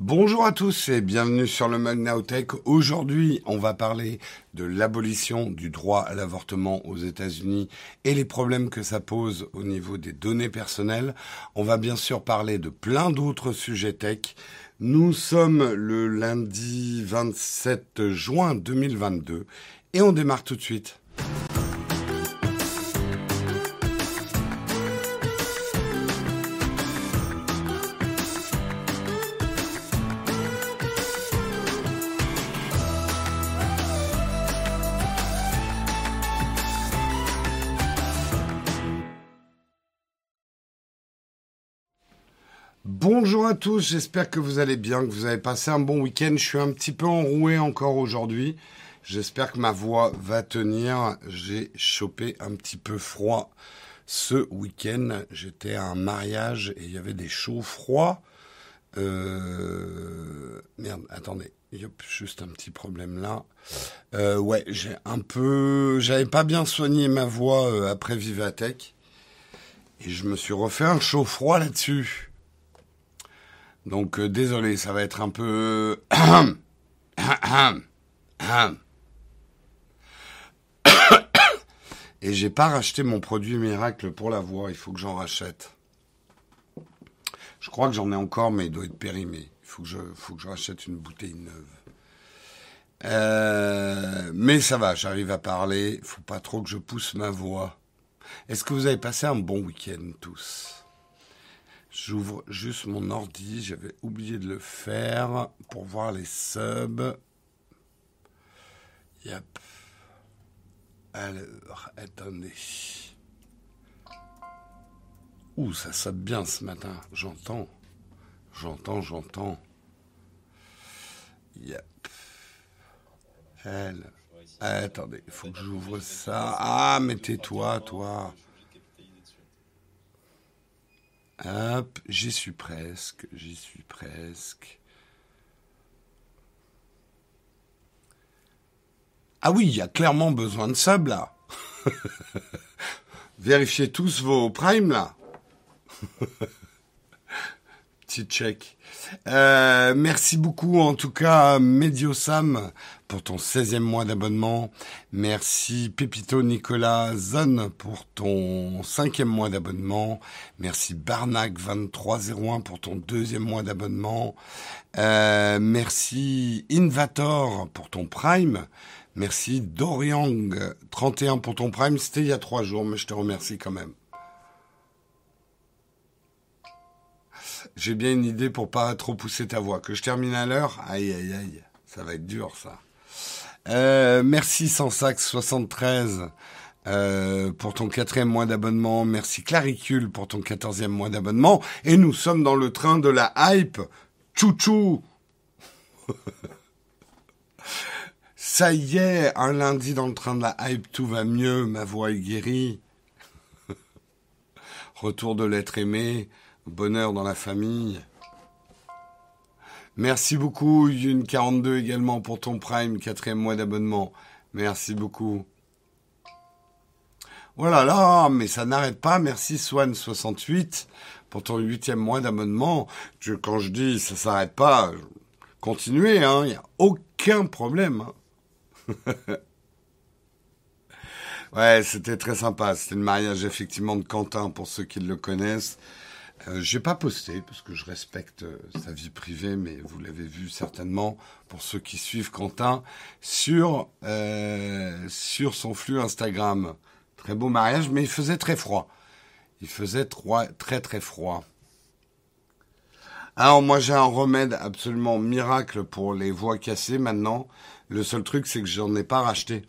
Bonjour à tous et bienvenue sur le Mug Aujourd'hui, on va parler de l'abolition du droit à l'avortement aux États-Unis et les problèmes que ça pose au niveau des données personnelles. On va bien sûr parler de plein d'autres sujets tech. Nous sommes le lundi 27 juin 2022 et on démarre tout de suite. Bonjour à tous, j'espère que vous allez bien, que vous avez passé un bon week-end. Je suis un petit peu enroué encore aujourd'hui. J'espère que ma voix va tenir. J'ai chopé un petit peu froid ce week-end. J'étais à un mariage et il y avait des chauds froids. Euh... Merde, attendez. Yop, juste un petit problème là. Euh, ouais, j'ai un peu... J'avais pas bien soigné ma voix euh, après Vivatech. Et je me suis refait un chaud froid là-dessus. Donc euh, désolé, ça va être un peu... Et j'ai pas racheté mon produit miracle pour la voix, il faut que j'en rachète. Je crois que j'en ai encore, mais il doit être périmé. Il faut que je, faut que je rachète une bouteille neuve. Euh, mais ça va, j'arrive à parler. Il faut pas trop que je pousse ma voix. Est-ce que vous avez passé un bon week-end tous? J'ouvre juste mon ordi, j'avais oublié de le faire pour voir les subs. Yep. Alors, attendez. Ouh, ça sub bien ce matin, j'entends. J'entends, j'entends. Yep. Elle. attendez, il faut que j'ouvre ça. Ah, mais tais-toi, toi. Hop, j'y suis presque, j'y suis presque. Ah oui, il y a clairement besoin de sub là. Vérifiez tous vos primes là. Petit check. Euh, merci beaucoup en tout cas Mediosam pour ton 16e mois d'abonnement. Merci Pépito Nicolas Zone pour ton 5e mois d'abonnement. Merci Barnac 2301 pour ton deuxième mois d'abonnement. Euh, merci Invator pour ton Prime. Merci Doriang 31 pour ton Prime. C'était il y a trois jours, mais je te remercie quand même. J'ai bien une idée pour pas trop pousser ta voix. Que je termine à l'heure Aïe, aïe, aïe. Ça va être dur, ça. Euh, merci Sansax 73 euh, pour ton quatrième mois d'abonnement. Merci Claricule pour ton quatorzième mois d'abonnement. Et nous sommes dans le train de la hype. Chouchou Ça y est, un lundi dans le train de la hype, tout va mieux, ma voix est guérie. Retour de l'être aimé, bonheur dans la famille. Merci beaucoup, Yun42 également pour ton Prime, quatrième mois d'abonnement. Merci beaucoup. Voilà, là, mais ça n'arrête pas. Merci Swan68 pour ton huitième mois d'abonnement. quand je dis ça s'arrête pas, continuez, hein, il n'y a aucun problème. Hein. ouais, c'était très sympa. C'était le mariage effectivement de Quentin pour ceux qui le connaissent. Euh, j'ai pas posté parce que je respecte euh, sa vie privée, mais vous l'avez vu certainement pour ceux qui suivent Quentin sur euh, sur son flux Instagram. Très beau mariage, mais il faisait très froid. Il faisait très très froid. Alors moi j'ai un remède absolument miracle pour les voix cassées maintenant. Le seul truc c'est que j'en ai pas racheté.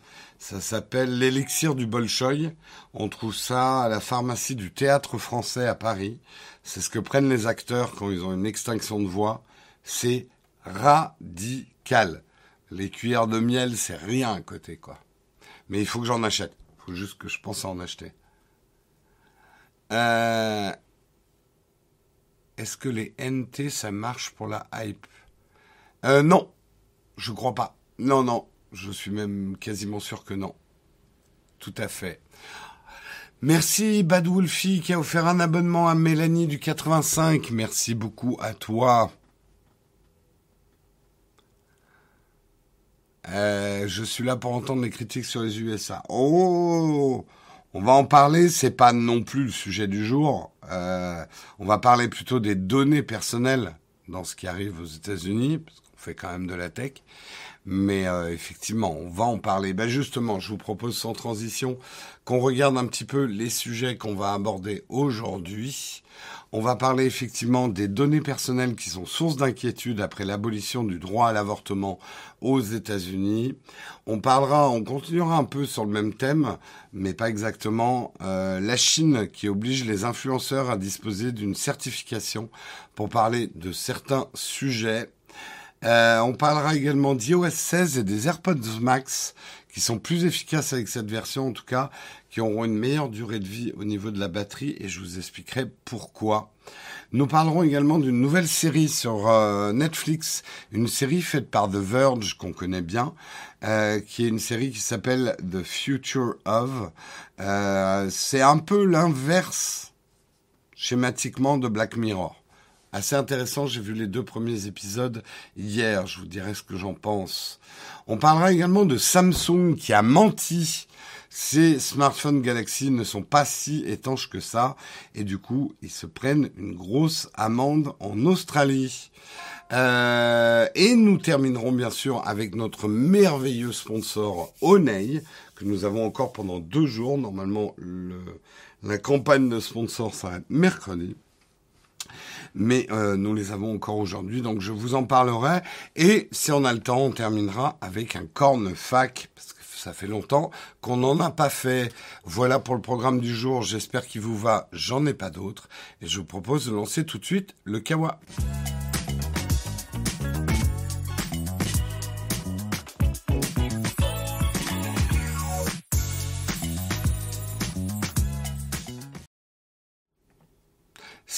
Ça s'appelle l'élixir du Bolchoï. On trouve ça à la pharmacie du théâtre français à Paris. C'est ce que prennent les acteurs quand ils ont une extinction de voix. C'est radical. Les cuillères de miel, c'est rien à côté, quoi. Mais il faut que j'en achète. Il faut juste que je pense à en acheter. Euh, est-ce que les NT, ça marche pour la hype? Euh, Non, je crois pas. Non, non, je suis même quasiment sûr que non. Tout à fait. Merci Bad Wolfie qui a offert un abonnement à Mélanie du 85. Merci beaucoup à toi. Euh, je suis là pour entendre les critiques sur les USA. Oh, oh, oh, oh On va en parler, c'est pas non plus le sujet du jour. Euh, on va parler plutôt des données personnelles dans ce qui arrive aux États-Unis, parce qu'on fait quand même de la tech. Mais euh, effectivement, on va en parler. Ben justement, je vous propose sans transition qu'on regarde un petit peu les sujets qu'on va aborder aujourd'hui. On va parler effectivement des données personnelles qui sont source d'inquiétude après l'abolition du droit à l'avortement aux États-Unis. On parlera, on continuera un peu sur le même thème, mais pas exactement. Euh, la Chine qui oblige les influenceurs à disposer d'une certification pour parler de certains sujets. Euh, on parlera également d'iOS 16 et des AirPods Max qui sont plus efficaces avec cette version en tout cas, qui auront une meilleure durée de vie au niveau de la batterie et je vous expliquerai pourquoi. Nous parlerons également d'une nouvelle série sur euh, Netflix, une série faite par The Verge qu'on connaît bien, euh, qui est une série qui s'appelle The Future of. Euh, c'est un peu l'inverse schématiquement de Black Mirror assez intéressant. J'ai vu les deux premiers épisodes hier. Je vous dirai ce que j'en pense. On parlera également de Samsung qui a menti. Ces smartphones Galaxy ne sont pas si étanches que ça. Et du coup, ils se prennent une grosse amende en Australie. Euh, et nous terminerons bien sûr avec notre merveilleux sponsor Onei, que nous avons encore pendant deux jours. Normalement, le, la campagne de sponsor s'arrête mercredi mais euh, nous les avons encore aujourd'hui, donc je vous en parlerai. Et si on a le temps, on terminera avec un corne fac, parce que ça fait longtemps qu'on n'en a pas fait. Voilà pour le programme du jour, j'espère qu'il vous va, j'en ai pas d'autres, et je vous propose de lancer tout de suite le kawa.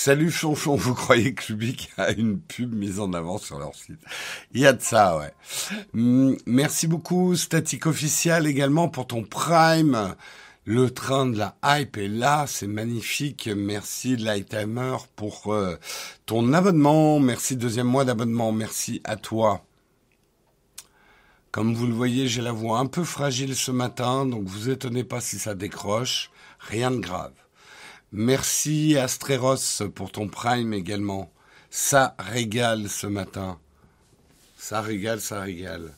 Salut Chonchon, vous croyez que Lubic a une pub mise en avant sur leur site? Il y a de ça, ouais. Hmm, merci beaucoup Static Official également pour ton Prime. Le train de la hype est là, c'est magnifique. Merci Lightimer pour euh, ton abonnement. Merci deuxième mois d'abonnement. Merci à toi. Comme vous le voyez, j'ai la voix un peu fragile ce matin, donc vous étonnez pas si ça décroche. Rien de grave. Merci Astreros pour ton prime également. Ça régale ce matin. Ça régale, ça régale.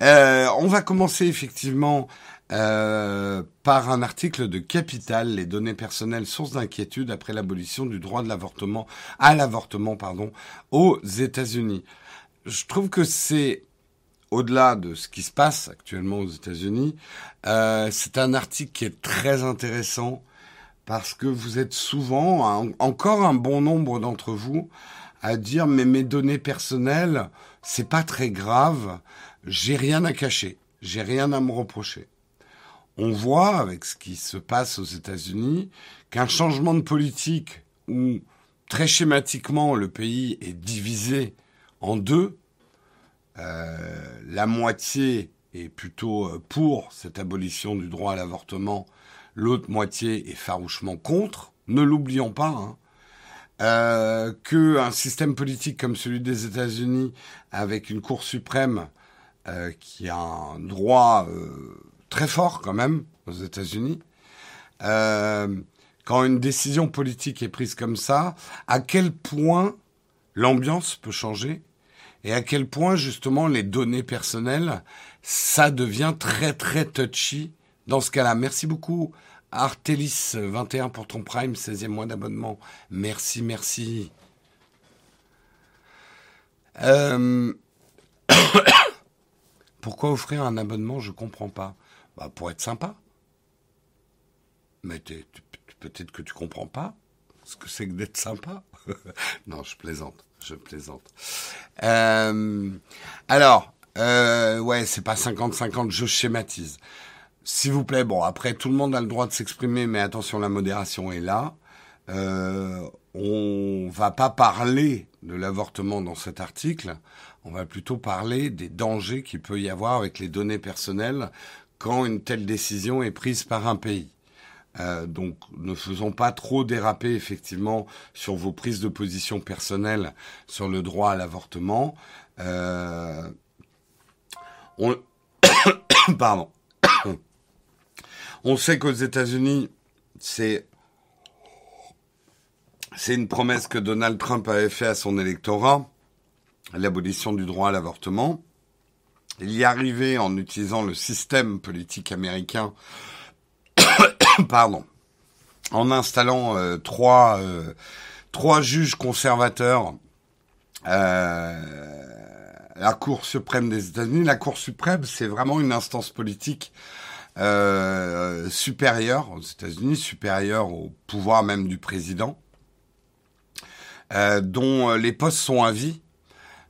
Euh, on va commencer effectivement euh, par un article de Capital, les données personnelles source d'inquiétude après l'abolition du droit de l'avortement à l'avortement pardon aux États-Unis. Je trouve que c'est au-delà de ce qui se passe actuellement aux États-Unis, euh, c'est un article qui est très intéressant parce que vous êtes souvent, encore un bon nombre d'entre vous, à dire mais mes données personnelles, c'est pas très grave, j'ai rien à cacher, j'ai rien à me reprocher. On voit avec ce qui se passe aux États-Unis qu'un changement de politique où très schématiquement le pays est divisé en deux, euh, la moitié est plutôt euh, pour cette abolition du droit à l'avortement l'autre moitié est farouchement contre. Ne l'oublions pas. Hein. Euh, qu'un système politique comme celui des États-Unis, avec une Cour suprême euh, qui a un droit euh, très fort quand même aux États-Unis, quand une décision politique est prise comme ça, à quel point l'ambiance peut changer et à quel point justement les données personnelles, ça devient très très touchy dans ce cas-là. Merci beaucoup Artelis 21 pour ton Prime, 16e mois d'abonnement. Merci, merci. Euh, pourquoi offrir un abonnement? Je comprends pas. Bah, pour être sympa. Mais peut-être que tu comprends pas ce que c'est que d'être sympa. non, je plaisante, je plaisante. Euh, alors, euh, ouais, c'est pas 50-50, je schématise. S'il vous plaît, bon, après, tout le monde a le droit de s'exprimer, mais attention, la modération est là. Euh, on va pas parler de l'avortement dans cet article, on va plutôt parler des dangers qu'il peut y avoir avec les données personnelles quand une telle décision est prise par un pays. Euh, donc ne faisons pas trop déraper effectivement sur vos prises de position personnelles sur le droit à l'avortement. Euh, On... Pardon. On sait qu'aux États-Unis, c'est c'est une promesse que Donald Trump avait fait à son électorat, l'abolition du droit à l'avortement. Il y arrivait en utilisant le système politique américain, pardon, en installant euh, trois, euh, trois juges conservateurs euh, la Cour suprême des États-Unis. La Cour suprême, c'est vraiment une instance politique euh, aux États-Unis, supérieure au pouvoir même du président, euh, dont les postes sont à vie.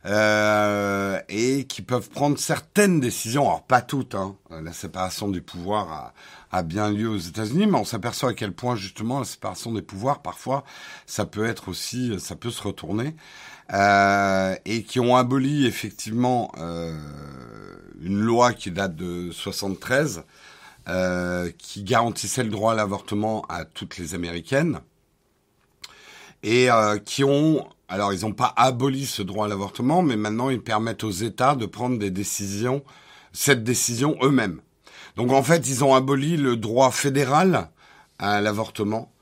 Euh, et qui peuvent prendre certaines décisions, alors pas toutes, hein. la séparation du pouvoir a, bien lieu aux États-Unis, mais on s'aperçoit à quel point justement la séparation des pouvoirs, parfois, ça peut être aussi, ça peut se retourner. Euh, et qui ont aboli effectivement une loi qui date de 73, euh, qui garantissait le droit à l'avortement à toutes les Américaines, et euh, qui ont, alors ils n'ont pas aboli ce droit à l'avortement, mais maintenant ils permettent aux États de prendre des décisions, cette décision eux-mêmes. Donc en fait, ils ont aboli le droit fédéral à l'avortement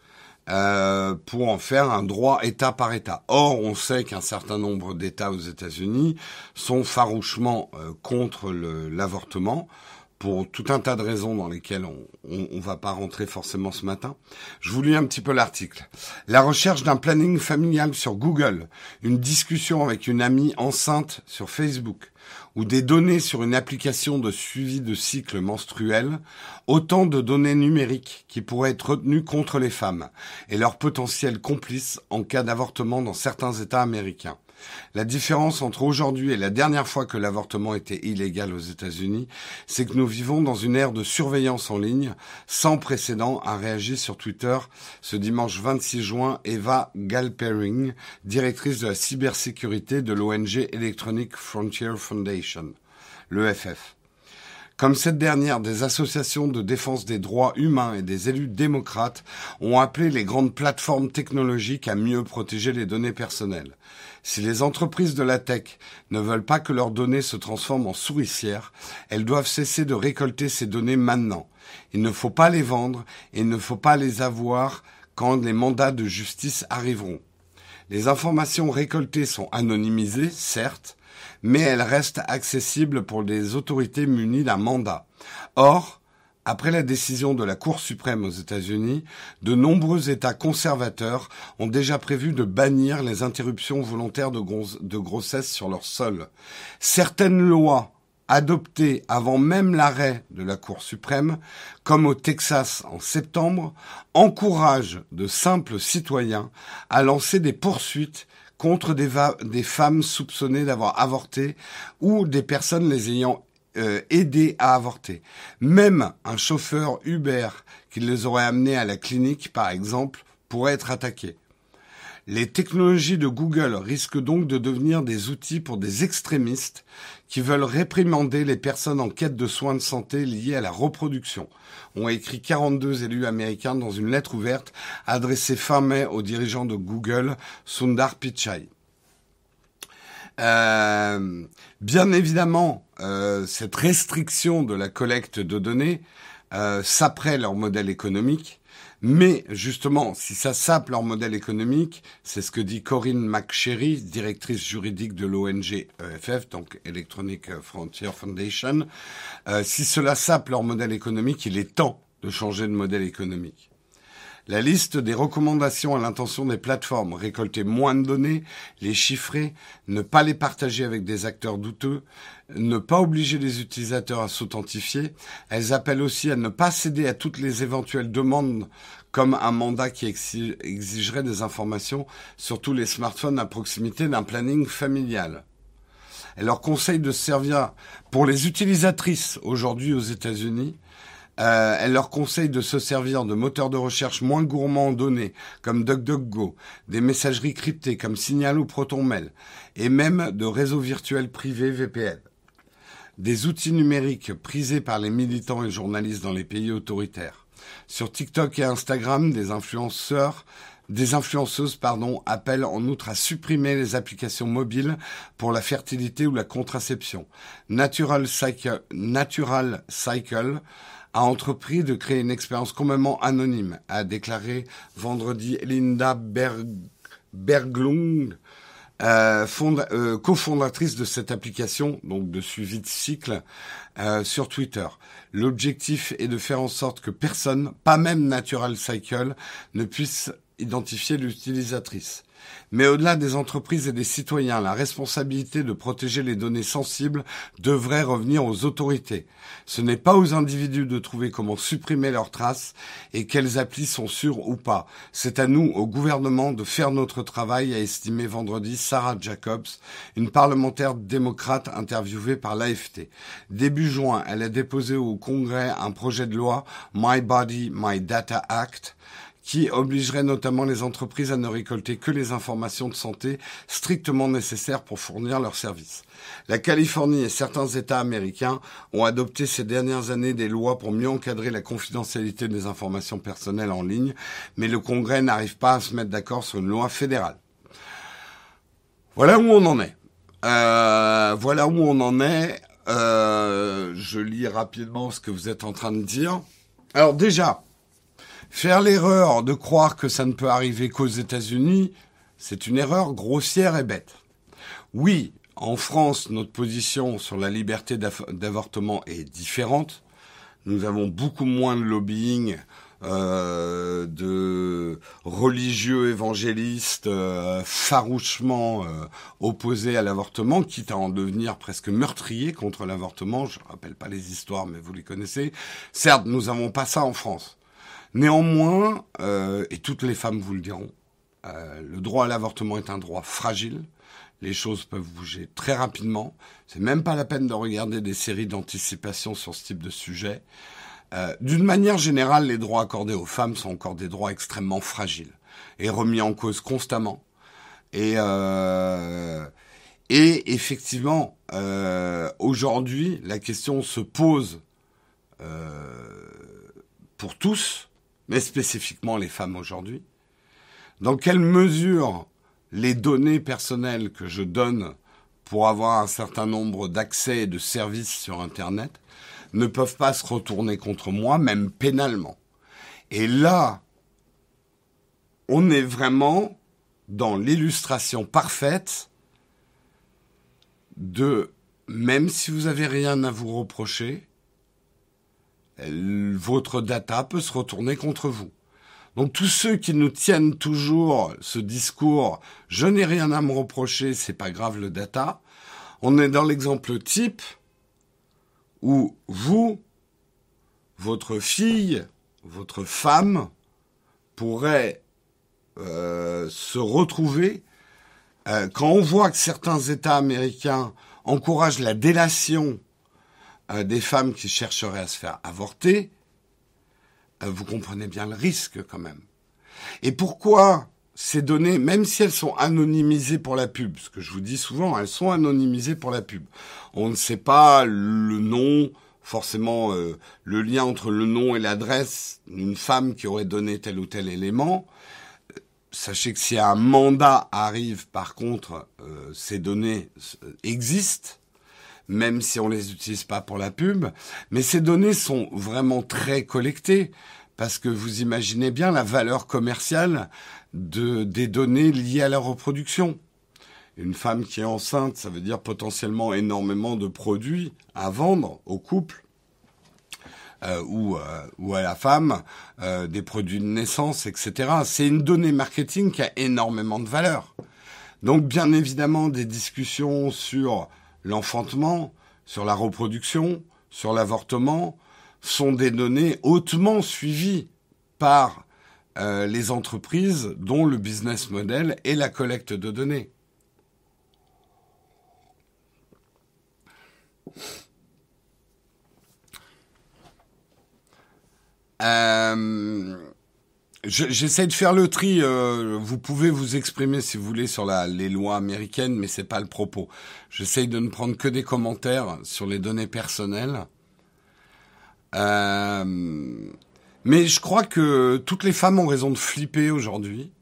euh, pour en faire un droit État par État. Or, on sait qu'un certain nombre d'États aux États-Unis sont farouchement euh, contre l'avortement pour tout un tas de raisons dans lesquelles on ne va pas rentrer forcément ce matin. Je vous lis un petit peu l'article. La recherche d'un planning familial sur Google, une discussion avec une amie enceinte sur Facebook, ou des données sur une application de suivi de cycle menstruel, autant de données numériques qui pourraient être retenues contre les femmes et leurs potentiels complices en cas d'avortement dans certains États américains. La différence entre aujourd'hui et la dernière fois que l'avortement était illégal aux États-Unis, c'est que nous vivons dans une ère de surveillance en ligne sans précédent, a réagi sur Twitter ce dimanche 26 juin Eva Galpering, directrice de la cybersécurité de l'ONG Electronic Frontier Foundation, l'EFF. Comme cette dernière, des associations de défense des droits humains et des élus démocrates ont appelé les grandes plateformes technologiques à mieux protéger les données personnelles. Si les entreprises de la tech ne veulent pas que leurs données se transforment en souricières, elles doivent cesser de récolter ces données maintenant. Il ne faut pas les vendre et il ne faut pas les avoir quand les mandats de justice arriveront. Les informations récoltées sont anonymisées, certes, mais elles restent accessibles pour les autorités munies d'un mandat. Or, après la décision de la Cour suprême aux États-Unis, de nombreux États conservateurs ont déjà prévu de bannir les interruptions volontaires de, grossesse sur leur sol. Certaines lois adoptées avant même l'arrêt de la Cour suprême, comme au Texas en septembre, encouragent de simples citoyens à lancer des poursuites contre des, femmes soupçonnées d'avoir avorté ou des personnes les ayant euh, aider à avorter. Même un chauffeur Uber qui les aurait amenés à la clinique, par exemple, pourrait être attaqué. Les technologies de Google risquent donc de devenir des outils pour des extrémistes qui veulent réprimander les personnes en quête de soins de santé liés à la reproduction, ont écrit 42 élus américains dans une lettre ouverte adressée fin mai aux dirigeants de Google, Sundar Pichai. Euh, bien évidemment, euh, cette restriction de la collecte de données euh, leur modèle économique. Mais justement, si ça sape leur modèle économique, c'est ce que dit Corinne McSherry, directrice juridique de l'ONG EFF, donc Electronic Frontier Foundation, euh, si cela sape leur modèle économique, il est temps de changer de modèle économique. La liste des recommandations à l'intention des plateformes, récolter moins de données, les chiffrer, ne pas les partager avec des acteurs douteux, ne pas obliger les utilisateurs à s'authentifier. Elles appellent aussi à ne pas céder à toutes les éventuelles demandes comme un mandat qui exigerait des informations sur tous les smartphones à proximité d'un planning familial. Elles leur conseillent de servir pour les utilisatrices aujourd'hui aux États-Unis euh, elle leur conseille de se servir de moteurs de recherche moins gourmands en données, comme DuckDuckGo, des messageries cryptées comme Signal ou ProtonMail, et même de réseaux virtuels privés VPN. Des outils numériques prisés par les militants et journalistes dans les pays autoritaires. Sur TikTok et Instagram, des influenceurs des influenceuses pardon, appellent en outre à supprimer les applications mobiles pour la fertilité ou la contraception. Natural Cycle, Natural Cycle a entrepris de créer une expérience complètement anonyme, a déclaré vendredi Linda Berglund, euh, euh, cofondatrice de cette application, donc de suivi de cycle, euh, sur Twitter. L'objectif est de faire en sorte que personne, pas même Natural Cycle, ne puisse identifier l'utilisatrice. Mais au-delà des entreprises et des citoyens, la responsabilité de protéger les données sensibles devrait revenir aux autorités. Ce n'est pas aux individus de trouver comment supprimer leurs traces et quelles applis sont sûres ou pas. C'est à nous, au gouvernement, de faire notre travail, a estimé vendredi Sarah Jacobs, une parlementaire démocrate interviewée par l'AFT. Début juin, elle a déposé au Congrès un projet de loi My Body, My Data Act qui obligerait notamment les entreprises à ne récolter que les informations de santé strictement nécessaires pour fournir leurs services. La Californie et certains États américains ont adopté ces dernières années des lois pour mieux encadrer la confidentialité des informations personnelles en ligne, mais le Congrès n'arrive pas à se mettre d'accord sur une loi fédérale. Voilà où on en est. Euh, voilà où on en est. Euh, je lis rapidement ce que vous êtes en train de dire. Alors déjà, Faire l'erreur de croire que ça ne peut arriver qu'aux États-Unis, c'est une erreur grossière et bête. Oui, en France, notre position sur la liberté d'avortement est différente. Nous avons beaucoup moins de lobbying euh, de religieux évangélistes euh, farouchement euh, opposés à l'avortement, quitte à en devenir presque meurtriers contre l'avortement. Je ne rappelle pas les histoires, mais vous les connaissez. Certes, nous n'avons pas ça en France. Néanmoins, euh, et toutes les femmes vous le diront, euh, le droit à l'avortement est un droit fragile. Les choses peuvent bouger très rapidement. C'est même pas la peine de regarder des séries d'anticipation sur ce type de sujet. Euh, D'une manière générale, les droits accordés aux femmes sont encore des droits extrêmement fragiles et remis en cause constamment. Et, effectivement, aujourd'hui, la question se pose pour tous mais spécifiquement les femmes aujourd'hui Dans quelle mesure les données personnelles que je donne pour avoir un certain nombre d'accès et de services sur Internet ne peuvent pas se retourner contre moi, même pénalement. Et là, on est vraiment dans l'illustration parfaite de même si vous avez rien à vous reprocher, votre data peut se retourner contre vous. Donc tous ceux qui nous tiennent toujours ce discours je n'ai rien à me reprocher, c'est pas grave le data, on est dans l'exemple type où vous, votre fille, votre femme pourrait euh, se retrouver euh, quand on voit que certains États américains encouragent la délation des femmes qui chercheraient à se faire avorter, euh, vous comprenez bien le risque quand même. Et pourquoi ces données, même si elles sont anonymisées pour la pub, ce que je vous dis souvent, elles sont anonymisées pour la pub. On ne sait pas le nom, forcément euh, le lien entre le nom et l'adresse d'une femme qui aurait donné tel ou tel élément. Sachez que si un mandat arrive, par contre, euh, ces données existent même si on les utilise pas pour la pub. Mais ces données sont vraiment très collectées parce que vous imaginez bien la valeur commerciale de, des données liées à la reproduction. Une femme qui est enceinte, ça veut dire potentiellement énormément de produits à vendre au couple. Euh, ou, euh, ou à la femme, euh, des produits de naissance, etc. C'est une donnée marketing qui a énormément de valeur. Donc bien évidemment des discussions sur l'enfantement, sur la reproduction, sur l'avortement, sont des données hautement suivies par euh, les entreprises dont le business model est la collecte de données. Euh, J'essaie de faire le tri. Euh, vous pouvez vous exprimer si vous voulez sur la, les lois américaines, mais c'est pas le propos. J'essaie de ne prendre que des commentaires sur les données personnelles. Euh, mais je crois que toutes les femmes ont raison de flipper aujourd'hui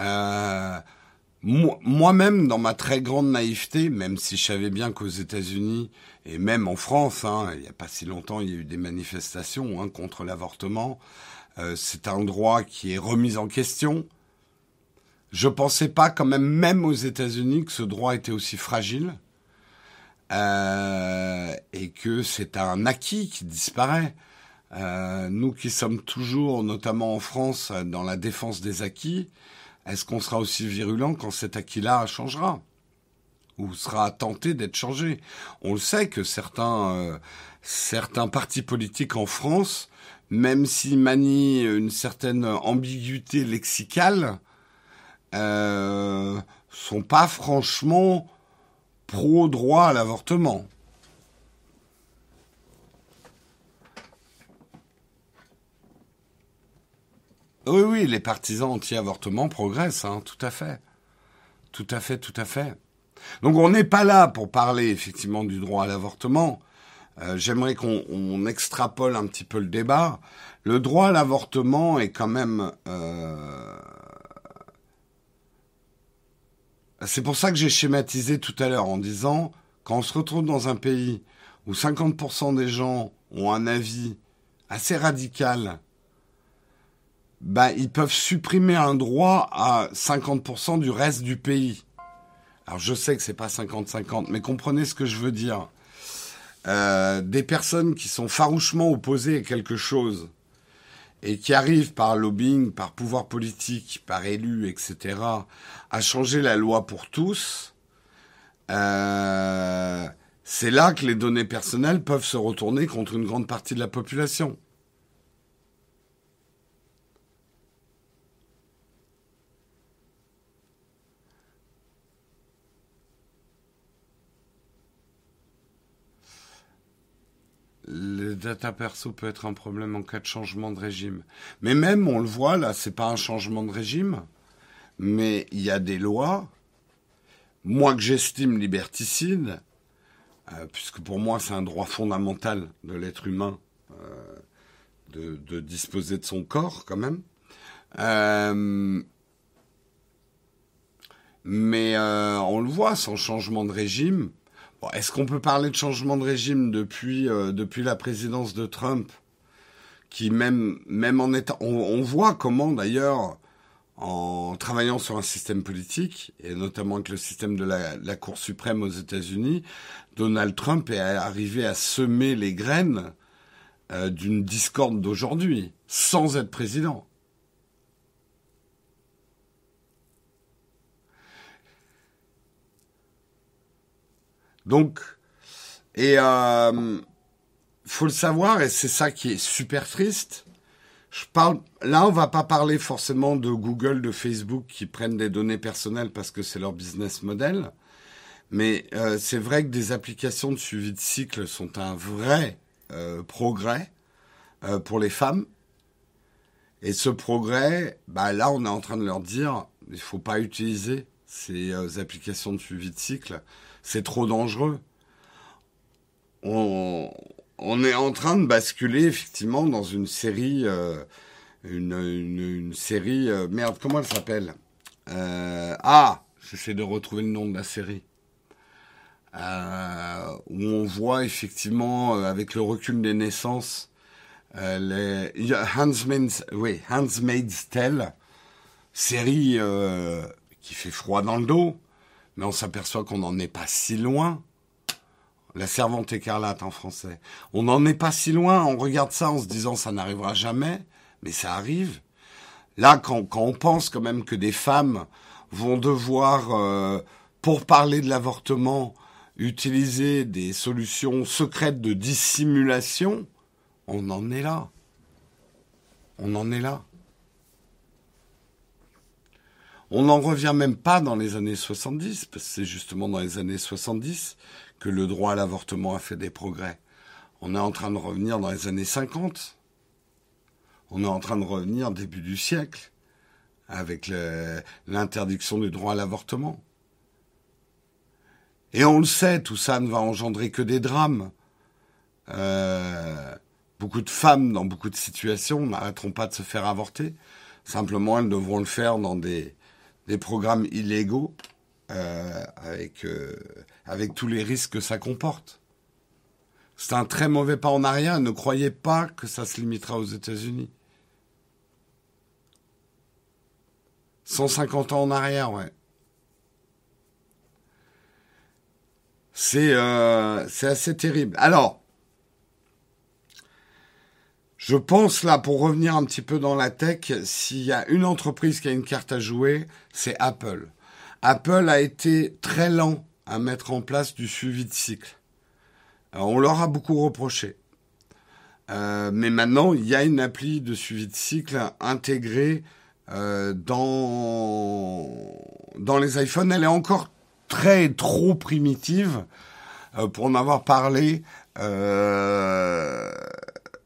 Euh, moi-même, dans ma très grande naïveté, même si je savais bien qu'aux États-Unis et même en France, hein, il n'y a pas si longtemps, il y a eu des manifestations hein, contre l'avortement. Euh, c'est un droit qui est remis en question. Je pensais pas, quand même, même aux États-Unis, que ce droit était aussi fragile euh, et que c'est un acquis qui disparaît. Euh, nous qui sommes toujours, notamment en France, dans la défense des acquis, est-ce qu'on sera aussi virulent quand cet acquis-là changera ou sera tenté d'être changé? On le sait que certains, certains partis politiques en France, même s'ils manient une certaine ambiguïté lexicale, euh, sont pas franchement pro droit à l'avortement. Oui, oui, les partisans anti-avortement progressent, hein, tout à fait. Tout à fait, tout à fait. Donc on n'est pas là pour parler effectivement du droit à l'avortement. Euh, j'aimerais qu'on extrapole un petit peu le débat. Le droit à l'avortement est quand même... Euh, c'est pour ça que j'ai schématisé tout à l'heure en disant, quand on se retrouve dans un pays où 50% des gens ont un avis assez radical bah, ils peuvent supprimer un droit à 50% du reste du pays. Alors je sais que c'est pas 50-50, mais comprenez ce que je veux dire. Euh, des personnes qui sont farouchement opposées à quelque chose et qui arrivent par lobbying, par pouvoir politique, par élu, etc., à changer la loi pour tous, euh, c'est là que les données personnelles peuvent se retourner contre une grande partie de la population. Le data perso peut être un problème en cas de changement de régime. Mais même, on le voit là, c'est pas un changement de régime, mais il y a des lois, moi que j'estime liberticide, euh, puisque pour moi c'est un droit fondamental de l'être humain euh, de, disposer de son corps quand même. Euh, mais on le voit, sans changement de régime, est-ce qu'on peut parler de changement de régime depuis, euh, la présidence de Trump qui même, même en étant... On, voit comment d'ailleurs, en travaillant sur un système politique, et notamment avec le système de la, Cour suprême aux États-Unis, Donald Trump est arrivé à semer les graines euh, d'une discorde d'aujourd'hui, sans être président. Donc, et euh, faut le savoir, et c'est ça qui est super triste. Je parle, là, on va pas parler forcément de Google, de Facebook qui prennent des données personnelles parce que c'est leur business model. Mais euh, c'est vrai que des applications de suivi de cycle sont un vrai euh, progrès pour les femmes. Et ce progrès, bah là, on est en train de leur dire, il faut pas utiliser ces applications de suivi de cycle c'est trop dangereux. On, est en train de basculer effectivement dans une série, euh, une, série, euh, merde, comment elle s'appelle euh, Ah, j'essaie de retrouver le nom de la série. où on voit effectivement, avec le recul des naissances, les Handmaid's, oui, Tale, série qui fait froid dans le dos mais on s'aperçoit qu'on n'en est pas si loin. La servante écarlate en français. On n'en est pas si loin, on regarde ça en se disant ça n'arrivera jamais, mais ça arrive. Là, quand, on pense quand même que des femmes vont devoir, euh, pour parler de l'avortement, utiliser des solutions secrètes de dissimulation, on en est là. On en est là. On n'en revient même pas dans les années 70, parce que c'est justement dans les années 70 que le droit à l'avortement a fait des progrès. On est en train de revenir dans les années 50. On est en train de revenir début du siècle avec l'interdiction du droit à l'avortement. Et on le sait, tout ça ne va engendrer que des drames. Euh, beaucoup de femmes, dans beaucoup de situations, n'arrêteront pas de se faire avorter. Simplement, elles devront le faire dans des des programmes illégaux euh, avec, euh, avec tous les risques que ça comporte. C'est un très mauvais pas en arrière. Ne croyez pas que ça se limitera aux États-Unis. 150 ans en arrière, ouais. C'est euh, assez terrible. Alors, je pense là, pour revenir un petit peu dans la tech, s'il y a une entreprise qui a une carte à jouer, c'est Apple. Apple a été très lent à mettre en place du suivi de cycle. on leur a beaucoup reproché. Euh, mais maintenant, il y a une appli de suivi de cycle intégrée euh, dans, dans les iPhones. Elle est encore très trop primitive euh, pour en avoir parlé.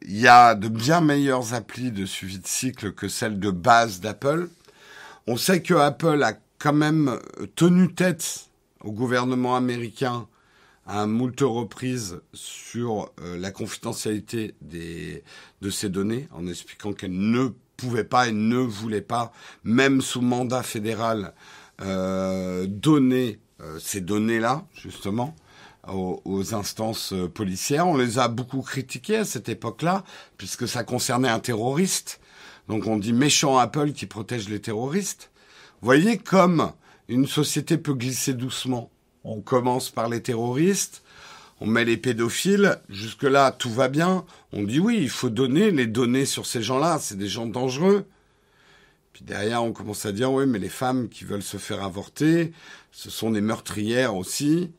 Il y a de bien meilleures applis de suivi de cycle que celles de base d'Apple. On sait que Apple a quand même tenu tête au gouvernement américain à moult reprises sur euh, la confidentialité des, de ces données, en expliquant qu'elle ne pouvait pas et ne voulait pas, même sous mandat fédéral, euh, donner euh, ces données-là, justement, aux, instances policières. On les a beaucoup critiquées à cette époque-là, puisque ça concernait un terroriste. Donc on dit méchant Apple qui protège les terroristes voyez comme une société peut glisser doucement. On commence par les terroristes, on met les pédophiles, jusque-là tout va bien. On dit oui, il faut donner les données sur ces gens-là, c'est des gens dangereux. Puis derrière, on commence à dire oui, mais les femmes qui veulent se faire avorter, ce sont des meurtrières aussi.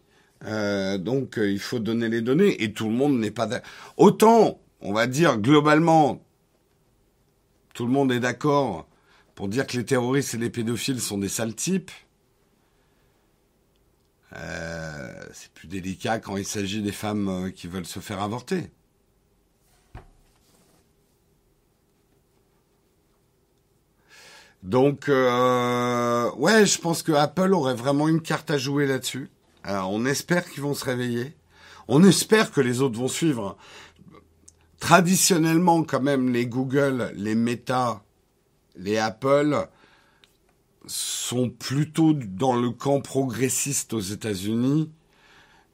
Euh, donc euh, il faut donner les données et tout le monde n'est pas. Autant, on va dire globalement, tout le monde est d'accord pour dire que les terroristes et les pédophiles sont des sales types. Euh, c'est plus délicat quand il s'agit des femmes qui veulent se faire avorter. Donc, ouais, je pense que Apple aurait vraiment une carte à jouer là-dessus. On espère qu'ils vont se réveiller. On espère que les autres vont suivre. Traditionnellement, quand même, les Google, les Meta, les Apple sont plutôt dans le camp progressiste aux États-Unis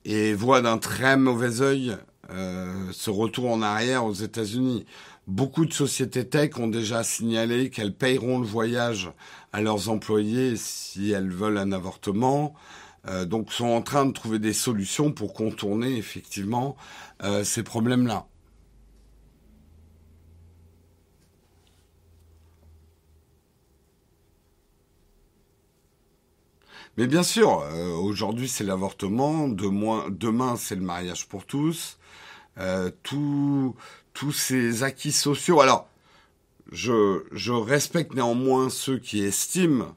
et voient d'un très mauvais œil euh, ce retour en arrière aux États-Unis. Beaucoup de sociétés tech ont déjà signalé qu'elles payeront le voyage à leurs employés si elles veulent un avortement. Euh, donc sont en train de trouver des solutions pour contourner effectivement euh, ces problèmes-là. Mais bien sûr, euh, aujourd'hui c'est l'avortement, demain c'est le mariage pour tous, euh, tous ces acquis sociaux. Alors, je, je respecte néanmoins ceux qui estiment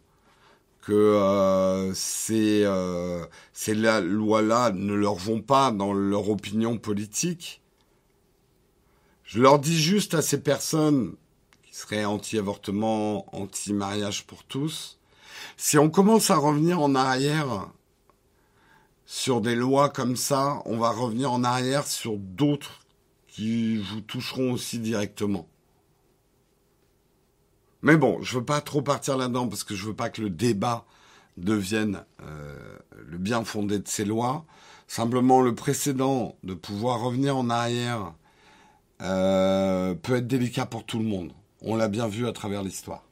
que euh, ces, euh, ces lois-là ne leur vont pas dans leur opinion politique. Je leur dis juste à ces personnes qui seraient anti-avortement, anti-mariage pour tous, si on commence à revenir en arrière sur des lois comme ça, on va revenir en arrière sur d'autres qui vous toucheront aussi directement. Mais bon, je veux pas trop partir là-dedans parce que je veux pas que le débat devienne euh, le bien fondé de ces lois. Simplement, le précédent de pouvoir revenir en arrière euh, peut être délicat pour tout le monde. On l'a bien vu à travers l'histoire.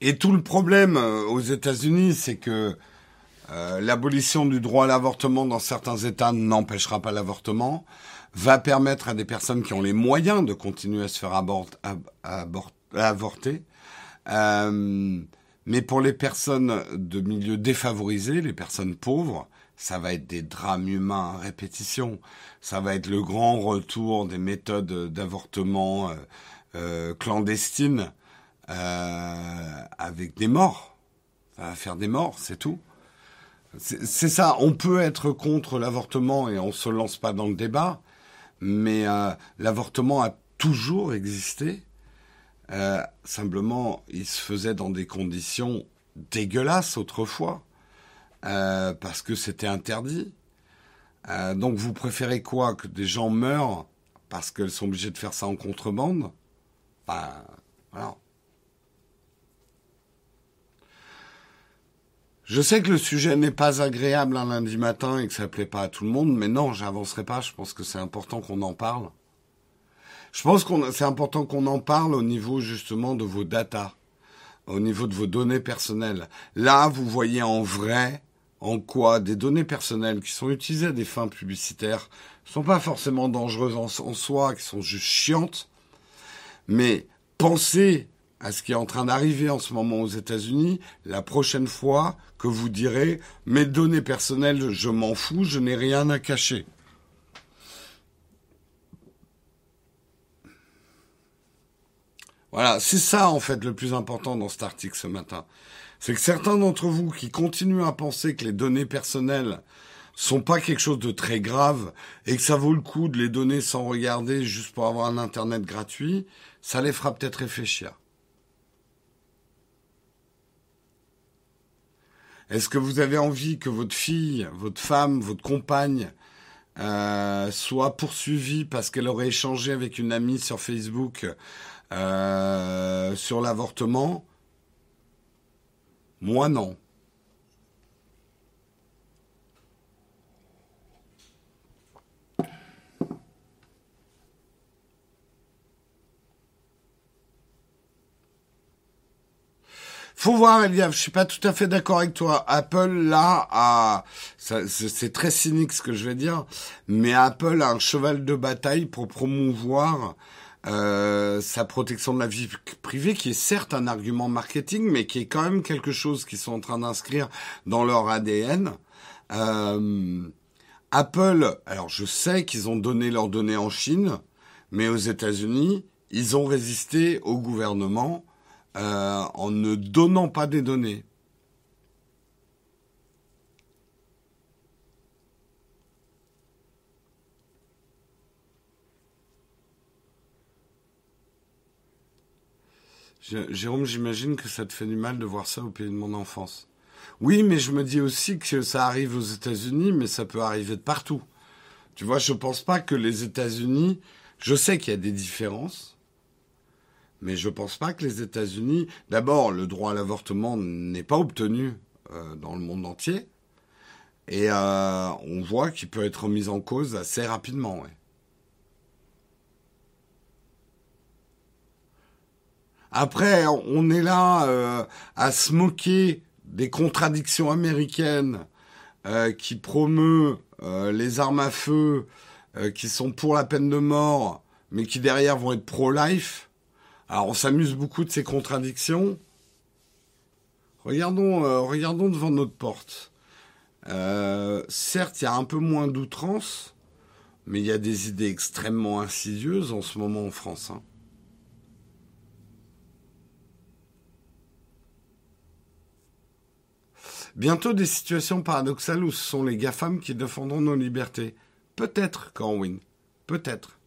Et tout le problème euh, aux États-Unis, c'est que euh, l'abolition du droit à l'avortement dans certains États n'empêchera pas l'avortement, va permettre à des personnes qui ont les moyens de continuer à se faire avorter. Euh, mais pour les personnes de milieux défavorisés, les personnes pauvres, ça va être des drames humains à répétition. Ça va être le grand retour des méthodes d'avortement euh, clandestines avec des morts. Ça va faire des morts, c'est tout. C'est ça, on peut être contre l'avortement et on se lance pas dans le débat, mais euh, l'avortement a toujours existé. Euh, simplement, il se faisait dans des conditions dégueulasses autrefois, euh, parce que c'était interdit. Donc vous préférez quoi? Que des gens meurent parce qu'elles sont obligées de faire ça en contrebande? Bah, voilà. Je sais que le sujet n'est pas agréable un lundi matin et que ça plaît pas à tout le monde, mais non, j'avancerai pas. Je pense que c'est important qu'on en parle. Je pense que c'est important qu'on en parle au niveau justement de vos datas, au niveau de vos données personnelles. Là, vous voyez en vrai en quoi des données personnelles qui sont utilisées à des fins publicitaires sont pas forcément dangereuses en soi, qui sont juste chiantes, mais pensez à ce qui est en train d'arriver en ce moment aux États-Unis, la prochaine fois que vous direz mes données personnelles, je m'en fous, je n'ai rien à cacher. Voilà, c'est ça en fait le plus important dans cet article ce matin. C'est que certains d'entre vous qui continuent à penser que les données personnelles sont pas quelque chose de très grave et que ça vaut le coup de les donner sans regarder juste pour avoir un internet gratuit, ça les fera peut-être réfléchir. Est-ce que vous avez envie que votre fille, votre femme, votre compagne euh, soit poursuivie parce qu'elle aurait échangé avec une amie sur Facebook euh, sur l'avortement? Moi non. Faut voir, Eliav, je suis pas tout à fait d'accord avec toi. Apple, là, a, c'est très cynique ce que je vais dire, mais Apple a un cheval de bataille pour promouvoir euh, sa protection de la vie privée, qui est certes un argument marketing, mais qui est quand même quelque chose qu'ils sont en train d'inscrire dans leur ADN. Euh, Apple, alors je sais qu'ils ont donné leurs données en Chine, mais aux États-Unis, ils ont résisté au gouvernement euh, en ne donnant pas des données. Jérôme, j'imagine que ça te fait du mal de voir ça au pays de mon enfance. Oui, mais je me dis aussi que ça arrive aux États-Unis, mais ça peut arriver de partout. Tu vois, je ne pense pas que les États-Unis, je sais qu'il y a des différences, mais je ne pense pas que les États-Unis, d'abord, le droit à l'avortement n'est pas obtenu euh, dans le monde entier, et euh, on voit qu'il peut être mis en cause assez rapidement. Ouais. Après, on est là euh, à se moquer des contradictions américaines qui promeut les armes à feu, qui sont pour la peine de mort, mais qui derrière vont être pro-life. Alors on s'amuse beaucoup de ces contradictions. Regardons, euh, regardons devant notre porte. Euh, certes, il y a un peu moins d'outrance, mais il y a des idées extrêmement insidieuses en ce moment en France. Hein. Bientôt des situations paradoxales où ce sont les GAFAM qui défendront nos libertés. Peut-être, Corwin. Peut-être.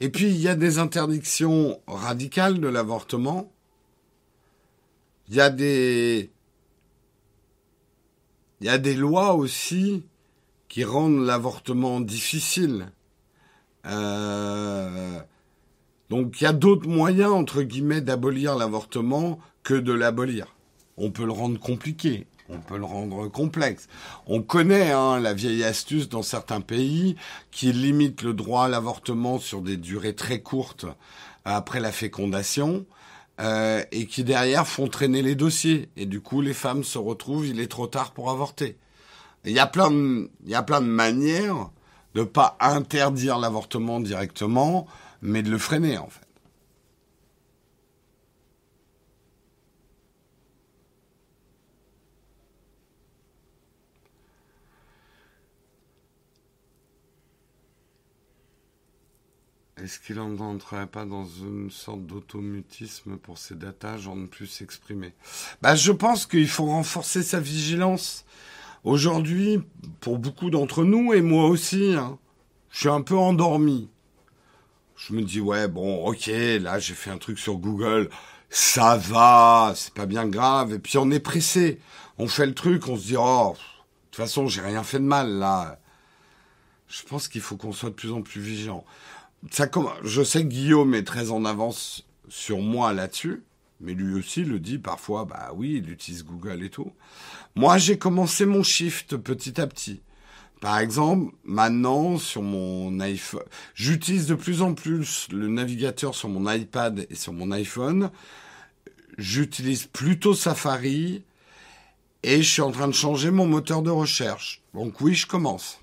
Et puis, il y a des interdictions radicales de l'avortement. Il y a des... Il y a des lois aussi qui rendent l'avortement difficile. Euh, donc il y a d'autres moyens, entre guillemets, d'abolir l'avortement que de l'abolir. On peut le rendre compliqué on peut le rendre complexe. On connaît hein, la vieille astuce dans certains pays qui limite le droit à l'avortement sur des durées très courtes après la fécondation euh, et qui derrière font traîner les dossiers. Et du coup, les femmes se retrouvent, il est trop tard pour avorter. Il y a plein de, il de manières de pas interdire l'avortement directement, mais de le freiner en fait. Est-ce qu'il n'entrerait pas dans une sorte d'automutisme pour ces datas, genre ne plus s'exprimer? Bah, Je pense qu'il faut renforcer sa vigilance. Aujourd'hui, pour beaucoup d'entre nous, et moi aussi, hein, je suis un peu endormi. Je me dis, ouais, bon, ok, là j'ai fait un truc sur Google, ça va, c'est pas bien grave. Et puis on est pressé. On fait le truc, on se dit, oh, de toute façon, j'ai rien fait de mal là. Je pense qu'il faut qu'on soit de plus en plus vigilant. Ça, je sais que Guillaume est très en avance sur moi là-dessus, mais lui aussi le dit parfois, bah oui, il utilise Google et tout. Moi, j'ai commencé mon shift petit à petit. Par exemple, maintenant, sur mon iPhone, j'utilise de plus en plus le navigateur sur mon iPad et sur mon iPhone. J'utilise plutôt Safari et je suis en train de changer mon moteur de recherche. Donc oui, je commence.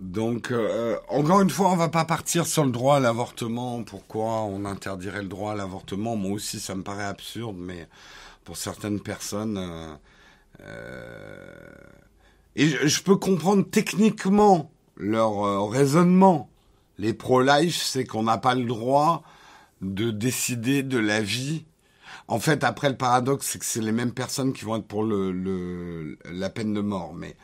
Donc, euh, encore une fois, on va pas partir sur le droit à l'avortement. Pourquoi on interdirait le droit à l'avortement? Moi aussi, ça me paraît absurde, mais pour certaines personnes, euh, euh, et je, peux comprendre techniquement leur raisonnement. Les pro-life, c'est qu'on n'a pas le droit de décider de la vie. En fait, après, le paradoxe, c'est que c'est les mêmes personnes qui vont être pour le, la peine de mort, mais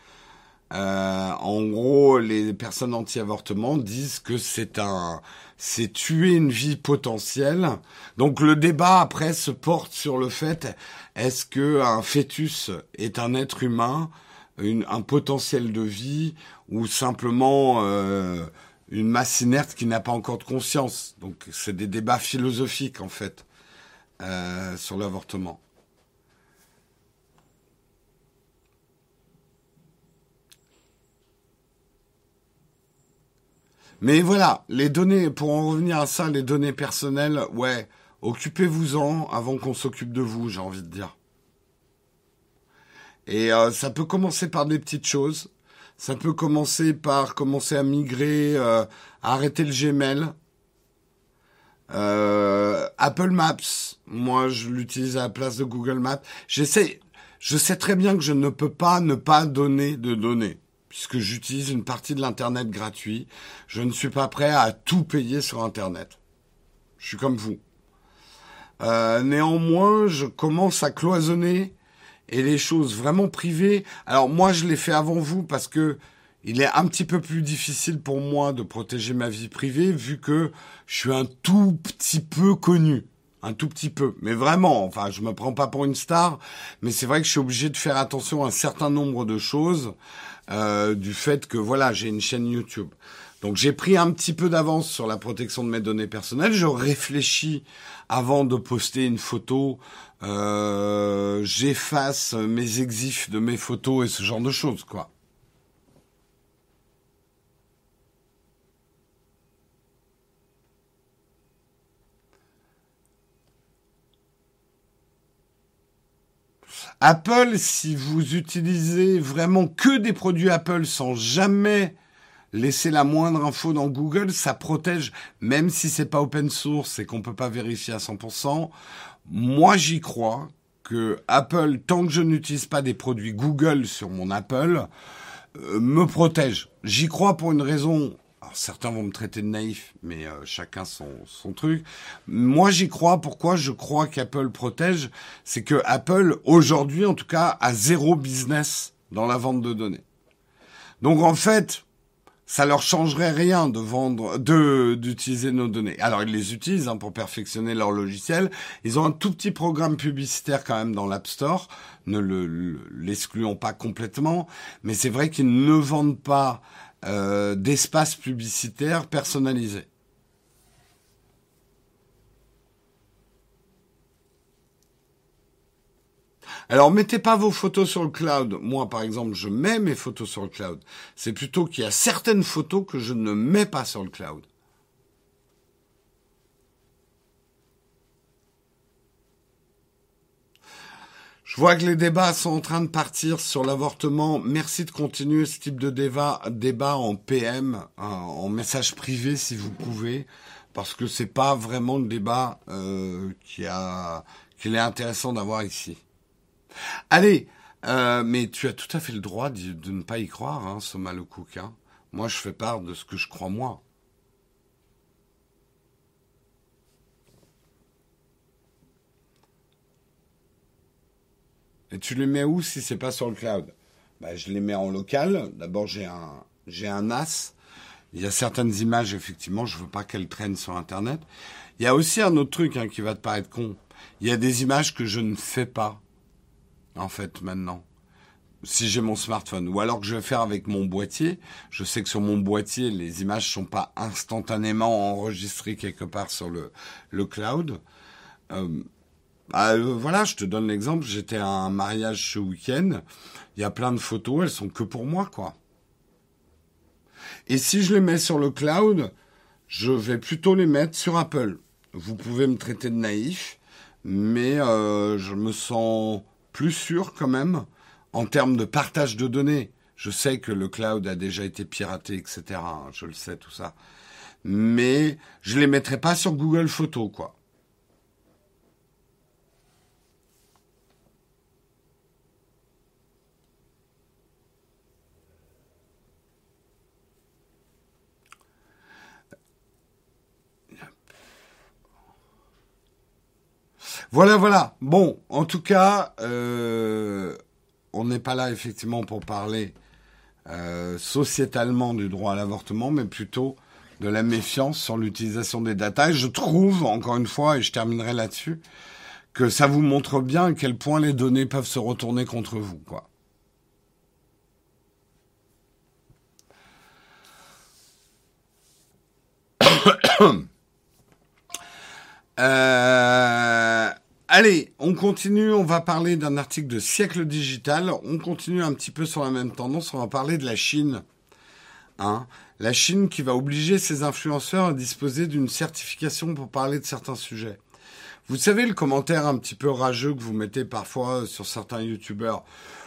euh, en gros, les personnes anti-avortement disent que c'est un, c'est tuer une vie potentielle. Donc le débat après se porte sur le fait est-ce que un fœtus est un être humain, un potentiel de vie ou simplement euh, une masse inerte qui n'a pas encore de conscience? Donc c'est des débats philosophiques en fait euh, sur l'avortement. Mais voilà, les données, pour en revenir à ça, les données personnelles, ouais, occupez-vous-en avant qu'on s'occupe de vous, j'ai envie de dire. Et euh, ça peut commencer par des petites choses. Ça peut commencer par commencer à migrer, euh, arrêter le Gmail. Euh, Apple Maps, moi je l'utilise à la place de Google Maps. J'essaie, je sais très bien que je ne peux pas ne pas donner de données puisque j'utilise une partie de l'Internet gratuit. Je ne suis pas prêt à tout payer sur Internet. Je suis comme vous. Euh, néanmoins, je commence à cloisonner et les choses vraiment privées. Alors moi, je l'ai fait avant vous parce que il est un petit peu plus difficile pour moi de protéger ma vie privée vu que je suis un tout petit peu connu. Un tout petit peu. Mais vraiment, enfin, je me prends pas pour une star, mais c'est vrai que je suis obligé de faire attention à un certain nombre de choses. Euh, du fait que voilà, j'ai une chaîne YouTube. Donc j'ai pris un petit peu d'avance sur la protection de mes données personnelles. Je réfléchis avant de poster une photo. Euh, J'efface mes exifs de mes photos et ce genre de choses, quoi. Apple, si vous utilisez vraiment que des produits Apple sans jamais laisser la moindre info dans Google, ça protège, même si c'est pas open source et qu'on peut pas vérifier à 100%. Moi, j'y crois que Apple, tant que je n'utilise pas des produits Google sur mon Apple, euh, me protège. J'y crois pour une raison certains vont me traiter de naïf, mais euh, chacun son, son truc. Moi, j'y crois. Pourquoi je crois qu'Apple protège? C'est que Apple, aujourd'hui, en tout cas, a zéro business dans la vente de données. Donc, en fait, ça leur changerait rien de vendre, de d'utiliser nos données. Alors ils les utilisent hein, pour perfectionner leur logiciel. Ils ont un tout petit programme publicitaire quand même dans l'App Store. Ne le l'excluons pas complètement, mais c'est vrai qu'ils ne vendent pas euh, d'espace publicitaire personnalisé. Alors, mettez pas vos photos sur le cloud. Moi, par exemple, je mets mes photos sur le cloud. C'est plutôt qu'il y a certaines photos que je ne mets pas sur le cloud. Je vois que les débats sont en train de partir sur l'avortement. Merci de continuer ce type de débat, en PM, en message privé si vous pouvez, parce que c'est pas vraiment le débat euh, qui a qu'il est intéressant d'avoir ici. Allez, euh, mais tu as tout à fait le droit de, ne pas y croire, hein, Soma le. Hein. Moi, je fais part de ce que je crois moi. Et tu les mets où si c'est pas sur le cloud? Bah, Je les mets en local. D'abord, j'ai un, j'ai NAS. Il y a certaines images, effectivement, je veux pas qu'elles traînent sur Internet. Il y a aussi un autre truc hein, qui va te paraître con. Il y a des images que je ne fais pas, en fait, maintenant. Si j'ai mon smartphone. Ou alors que je vais faire avec mon boîtier. Je sais que sur mon boîtier, les images sont pas instantanément enregistrées quelque part sur le, le cloud. Euh, bah, euh, voilà, je te donne l'exemple. J'étais à un mariage ce week-end. Il y a plein de photos, elles sont que pour moi, quoi. Et si je les mets sur le cloud, je vais plutôt les mettre sur Apple. Vous pouvez me traiter de naïf, mais euh, je me sens plus sûr quand même en termes de partage de données. Je sais que le cloud a déjà été piraté, etc. Je le sais tout ça, mais je les mettrai pas sur Google Photos, quoi. Voilà, voilà. Bon, en tout cas, euh, on n'est pas là effectivement pour parler euh, sociétalement du droit à l'avortement, mais plutôt de la méfiance sur l'utilisation des datas. Et je trouve, encore une fois, et je terminerai là-dessus, que ça vous montre bien à quel point les données peuvent se retourner contre vous, quoi. Euh, allez, on continue. On va parler d'un article de Siècle Digital. On continue un petit peu sur la même tendance. On va parler de la Chine. Hein la Chine qui va obliger ses influenceurs à disposer d'une certification pour parler de certains sujets. Vous savez le commentaire un petit peu rageux que vous mettez parfois sur certains youtubeurs.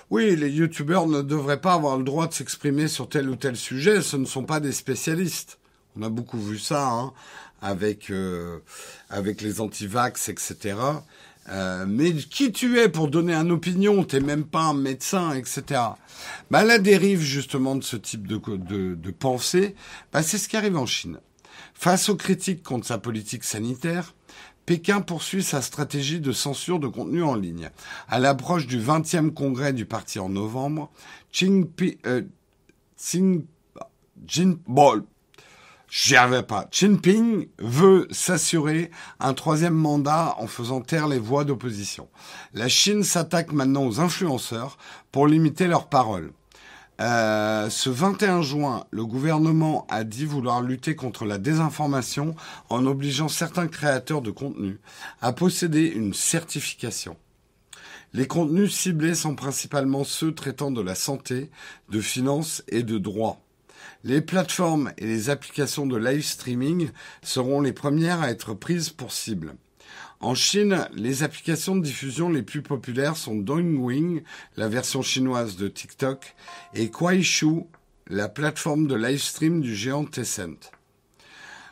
Oui, les youtubeurs ne devraient pas avoir le droit de s'exprimer sur tel ou tel sujet, ce ne sont pas des spécialistes. On a beaucoup vu ça, hein avec, euh, avec les antivax, etc. Euh, mais qui tu es pour donner une opinion? T'es même pas un médecin, etc. Bah, la dérive justement de ce type de, de, de pensée, bah, c'est ce qui arrive en Chine. Face aux critiques contre sa politique sanitaire, Pékin poursuit sa stratégie de censure de contenu en ligne. À l'approche du 20e congrès du parti en novembre, Jinping, euh, Jin, bon, J'y arrivais pas. Jinping veut s'assurer un troisième mandat en faisant taire les voix d'opposition. La Chine s'attaque maintenant aux influenceurs pour limiter leurs paroles. Euh, ce 21 juin, le gouvernement a dit vouloir lutter contre la désinformation en obligeant certains créateurs de contenu à posséder une certification. Les contenus ciblés sont principalement ceux traitant de la santé, de finances et de droit. Les plateformes et les applications de live streaming seront les premières à être prises pour cible. En Chine, les applications de diffusion les plus populaires sont Douyin, la version chinoise de TikTok, et Kuaishou, la plateforme de live stream du géant Tencent.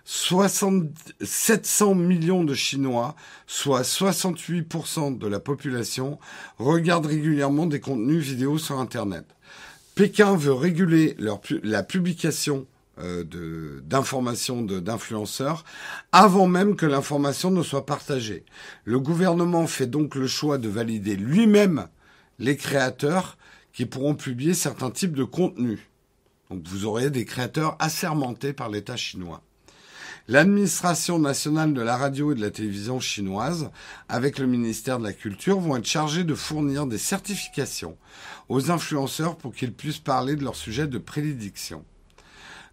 700 millions de Chinois, soit 68% de la population, regardent régulièrement des contenus vidéo sur Internet. Pékin veut réguler la publication euh, d'informations d'influenceurs avant même que l'information ne soit partagée. Le gouvernement fait donc le choix de valider lui-même les créateurs qui pourront publier certains types de contenus. Donc vous aurez des créateurs assermentés par l'État chinois. L'administration nationale de la radio et de la télévision chinoise, avec le ministère de la Culture, vont être chargés de fournir des certifications aux influenceurs pour qu'ils puissent parler de leur sujet de prédiction.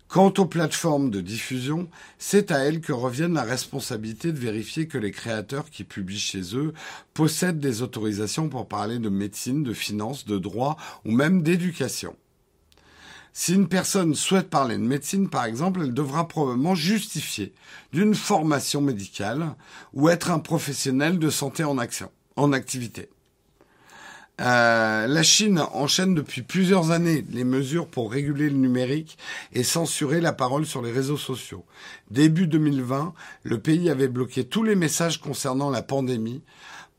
Quant aux plateformes de diffusion, c'est à elles que revienne la responsabilité de vérifier que les créateurs qui publient chez eux possèdent des autorisations pour parler de médecine, de finance, de droit ou même d'éducation. Si une personne souhaite parler de médecine, par exemple, elle devra probablement justifier d'une formation médicale ou être un professionnel de santé en action, en activité. Euh, la Chine enchaîne depuis plusieurs années les mesures pour réguler le numérique et censurer la parole sur les réseaux sociaux. Début 2020, le pays avait bloqué tous les messages concernant la pandémie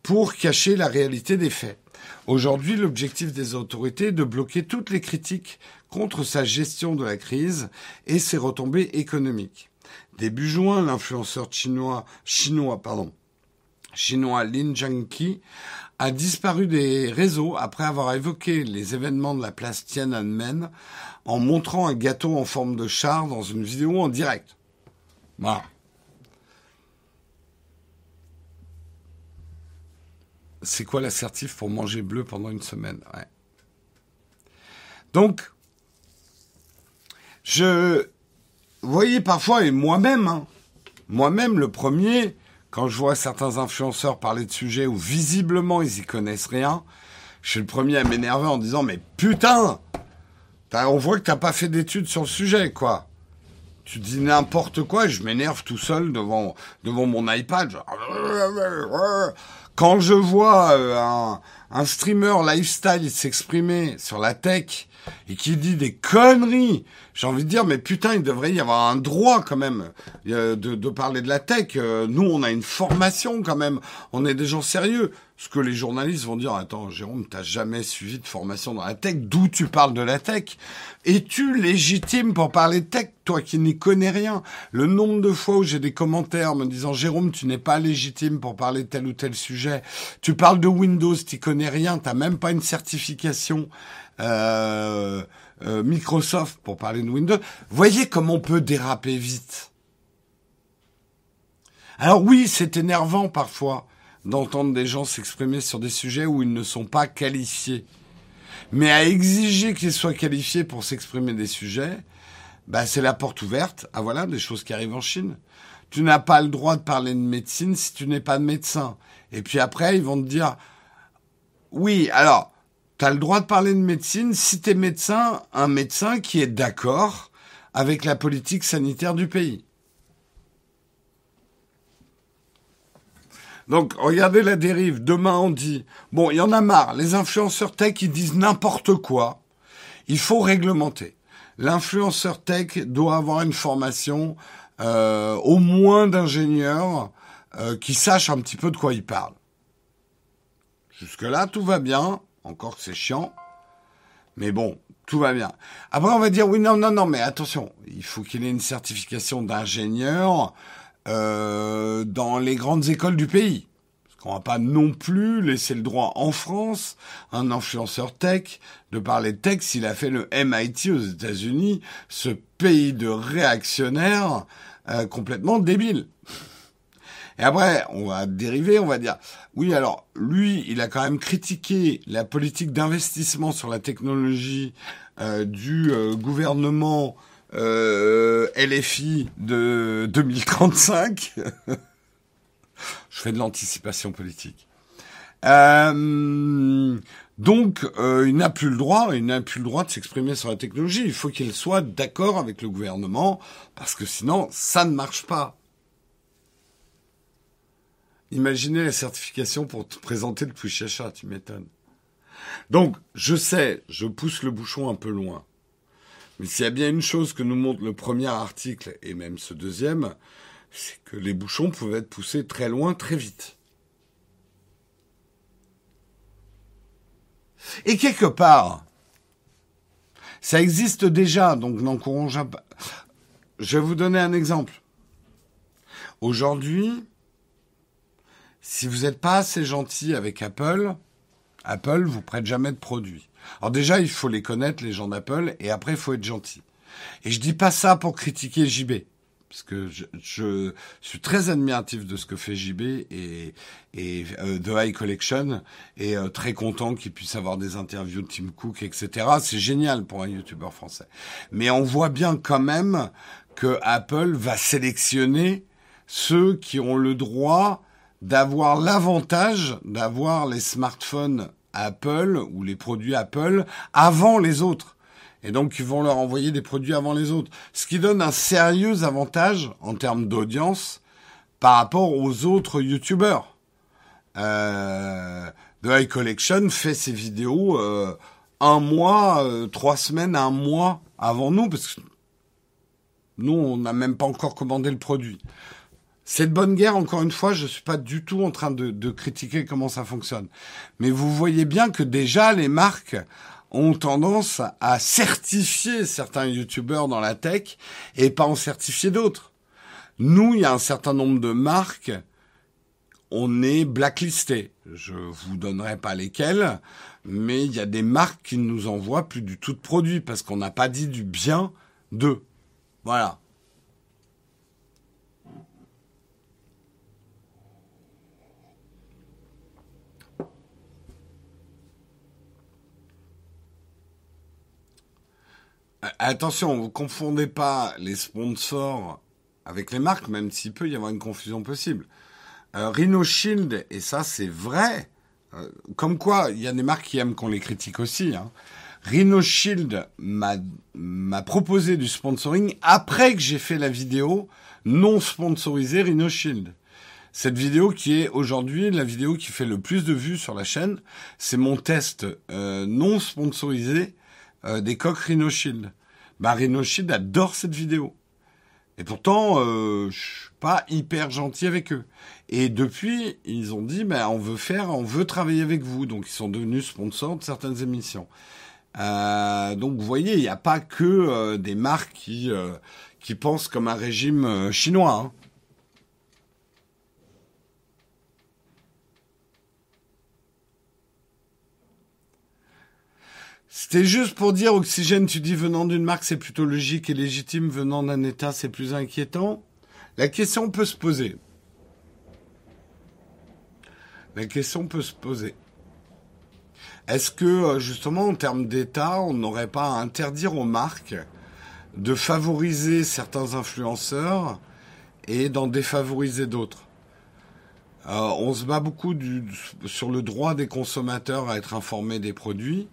pour cacher la réalité des faits. Aujourd'hui, l'objectif des autorités est de bloquer toutes les critiques contre sa gestion de la crise et ses retombées économiques. Début juin, l'influenceur chinois, chinois, pardon, chinois Lin Zhangqi a disparu des réseaux après avoir évoqué les événements de la place Tiananmen en montrant un gâteau en forme de char dans une vidéo en direct. C'est quoi l'assertif pour manger bleu pendant une semaine. Donc, je voyez parfois, et moi-même, hein, moi-même le premier, quand je vois certains influenceurs parler de sujets où visiblement ils y connaissent rien, je suis le premier à m'énerver en disant mais putain, on voit que t'as pas fait d'études sur le sujet, quoi. Tu dis n'importe quoi je m'énerve tout seul devant, devant mon iPad. Quand je vois euh, un, streamer lifestyle s'exprimer sur la tech et qui dit des conneries, j'ai envie de dire, mais putain, il devrait y avoir un droit quand même euh, de, de parler de la tech. Euh, nous, on a une formation quand même. On est des gens sérieux. Ce que les journalistes vont dire, attends, Jérôme, t'as jamais suivi de formation dans la tech. D'où tu parles de la tech? Es-tu légitime pour parler de tech, toi qui n'y connais rien? Le nombre de fois où j'ai des commentaires me disant, Jérôme, tu n'es pas légitime pour parler de tel ou tel sujet. Tu parles de Windows, tu connais rien, t'as même pas une certification. Euh, euh, Microsoft pour parler de Windows. Voyez comment on peut déraper vite. Alors oui, c'est énervant parfois d'entendre des gens s'exprimer sur des sujets où ils ne sont pas qualifiés. Mais à exiger qu'ils soient qualifiés pour s'exprimer des sujets, bah, c'est la porte ouverte à voilà des choses qui arrivent en Chine. Tu n'as pas le droit de parler de médecine si tu n'es pas de médecin. Et puis après, ils vont te dire, oui, alors, tu as le droit de parler de médecine si tu es médecin, un médecin qui est d'accord avec la politique sanitaire du pays. Donc, regardez la dérive. Demain, on dit, bon, il y en a marre. Les influenceurs tech, ils disent n'importe quoi. Il faut réglementer. L'influenceur tech doit avoir une formation euh, au moins d'ingénieur euh, qui sache un petit peu de quoi il parle. Jusque-là, tout va bien. Encore que c'est chiant. Mais bon, tout va bien. Après, on va dire, oui, non, non, non, mais attention, il faut qu'il ait une certification d'ingénieur euh, dans les grandes écoles du pays. Parce qu'on va pas non plus laisser le droit en France un influenceur tech de parler tech s'il a fait le MIT aux États-Unis, ce pays de réactionnaires euh, complètement débile. Et après, on va dériver, on va dire, oui, alors, lui, il a quand même critiqué la politique d'investissement sur la technologie euh, du euh, gouvernement euh, LFI de 2035. Je fais de l'anticipation politique. Euh, donc, euh, il n'a plus le droit, il n'a plus le droit de s'exprimer sur la technologie. Il faut qu'il soit d'accord avec le gouvernement, parce que sinon, ça ne marche pas. Imaginez la certification pour te présenter le Pushacha, tu m'étonnes. Donc, je sais, je pousse le bouchon un peu loin. Mais s'il y a bien une chose que nous montre le premier article, et même ce deuxième, c'est que les bouchons pouvaient être poussés très loin, très vite. Et quelque part, ça existe déjà, donc n'encourageons pas. Je vais vous donner un exemple. Aujourd'hui, si vous n'êtes pas assez gentil avec Apple, Apple vous prête jamais de produits. Alors déjà, il faut les connaître, les gens d'Apple, et après, il faut être gentil. Et je dis pas ça pour critiquer JB, parce que je, suis très admiratif de ce que fait JB et, et euh, The High Collection, et euh, très content qu'il puisse avoir des interviews de Tim Cook, etc. C'est génial pour un YouTuber français. Mais on voit bien quand même que Apple va sélectionner ceux qui ont le droit d'avoir l'avantage d'avoir les smartphones Apple ou les produits Apple avant les autres. Et donc, ils vont leur envoyer des produits avant les autres. Ce qui donne un sérieux avantage en termes d'audience par rapport aux autres YouTubers. Euh, The High Collection fait ses vidéos euh, un mois, euh, trois semaines, un mois avant nous, parce que nous, on n'a même pas encore commandé le produit. Cette bonne guerre, encore une fois, je ne suis pas du tout en train de, critiquer comment ça fonctionne. Mais vous voyez bien que déjà, les marques ont tendance à certifier certains youtubeurs dans la tech et pas en certifier d'autres. Nous, il y a un certain nombre de marques, on est blacklisté. Je vous donnerai pas lesquels, mais il y a des marques qui ne nous envoient plus du tout de produits parce qu'on n'a pas dit du bien d'eux. Voilà. Attention, vous confondez pas les sponsors avec les marques, même s'il peut y avoir une confusion possible. Euh, Rhino Shield, et ça c'est vrai, euh, comme quoi il y a des marques qui aiment qu'on les critique aussi. Hein. Rhino Shield m'a proposé du sponsoring après que j'ai fait la vidéo non sponsorisée Rhino Shield. Cette vidéo qui est aujourd'hui la vidéo qui fait le plus de vues sur la chaîne, c'est mon test euh, non sponsorisé euh, des coques Rhino Shield. Bah, Rhino Shield adore cette vidéo. Et pourtant, euh, je suis pas hyper gentil avec eux. Et depuis, ils ont dit, ben, on veut faire, on veut travailler avec vous. Donc, ils sont devenus sponsors de certaines émissions. Euh, donc, vous voyez, il n'y a pas que euh, des marques qui, qui pensent comme un régime chinois. Hein. C'était juste pour dire, Oxygène, tu dis venant d'une marque, c'est plutôt logique et légitime, venant d'un État, c'est plus inquiétant. La question peut se poser. La question peut se poser. Est-ce que, euh, justement, en termes d'État, on n'aurait pas à interdire aux marques de favoriser certains influenceurs et d'en défavoriser d'autres? Euh, On se bat beaucoup sur le droit des consommateurs à être informés des produits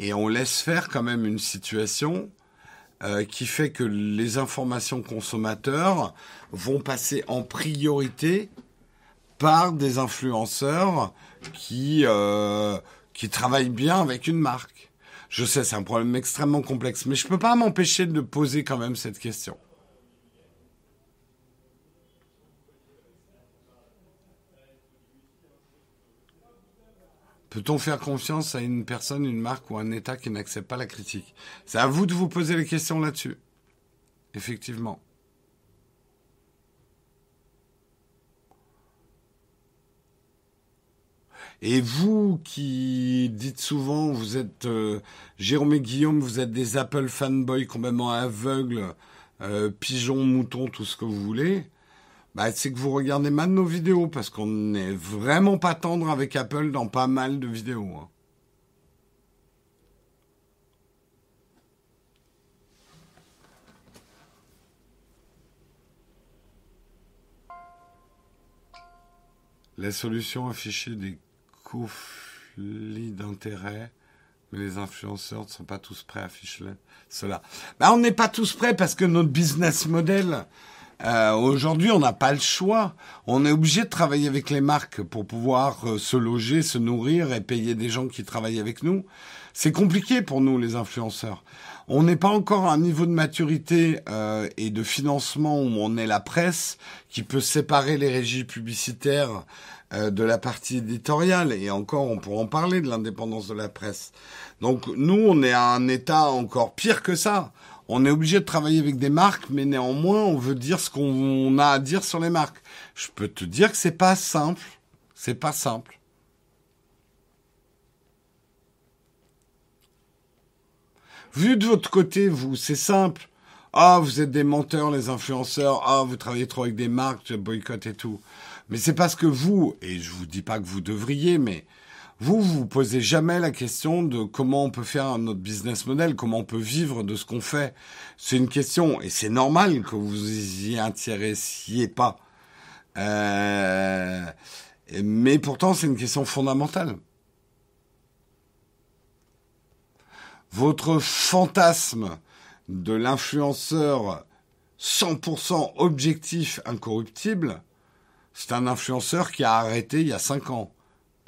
et on laisse faire quand même une situation euh, qui fait que les informations consommateurs vont passer en priorité par des influenceurs qui euh, qui travaillent bien avec une marque. Je sais, c'est un problème extrêmement complexe, mais je peux pas m'empêcher de poser quand même cette question. Peut-on faire confiance à une personne, une marque ou un État qui n'accepte pas la critique? C'est à vous de vous poser les questions là-dessus. Effectivement. Et vous qui dites souvent, vous êtes euh, Jérôme et Guillaume, vous êtes des Apple fanboys complètement aveugles, euh, pigeons, moutons, tout ce que vous voulez bah, c'est que vous regardez mal nos vidéos parce qu'on n'est vraiment pas tendre avec Apple dans pas mal de vidéos. Hein. La solution affichée des conflits d'intérêts, mais les influenceurs ne sont pas tous prêts à afficher cela. Bah, on n'est pas tous prêts parce que notre business model, euh, Aujourd'hui, on n'a pas le choix. On est obligé de travailler avec les marques pour pouvoir euh, se loger, se nourrir et payer des gens qui travaillent avec nous. C'est compliqué pour nous, les influenceurs. On n'est pas encore à un niveau de maturité euh, et de financement où on est la presse qui peut séparer les régies publicitaires euh, de la partie éditoriale. Et encore, on pourra en parler de l'indépendance de la presse. Donc nous, on est à un état encore pire que ça on est obligé de travailler avec des marques, mais néanmoins, on veut dire ce qu'on a à dire sur les marques. Je peux te dire que c'est pas simple. C'est pas simple. Vu de votre côté, vous, c'est simple. Ah, vous êtes des menteurs, les influenceurs. Ah, vous travaillez trop avec des marques, boycott et tout. Mais c'est parce que vous, et je vous dis pas que vous devriez, mais vous, vous vous posez jamais la question de comment on peut faire notre business model, comment on peut vivre de ce qu'on fait. C'est une question, et c'est normal que vous y intéressiez pas. Euh, mais pourtant, c'est une question fondamentale. Votre fantasme de l'influenceur 100% objectif, incorruptible, c'est un influenceur qui a arrêté il y a 5 ans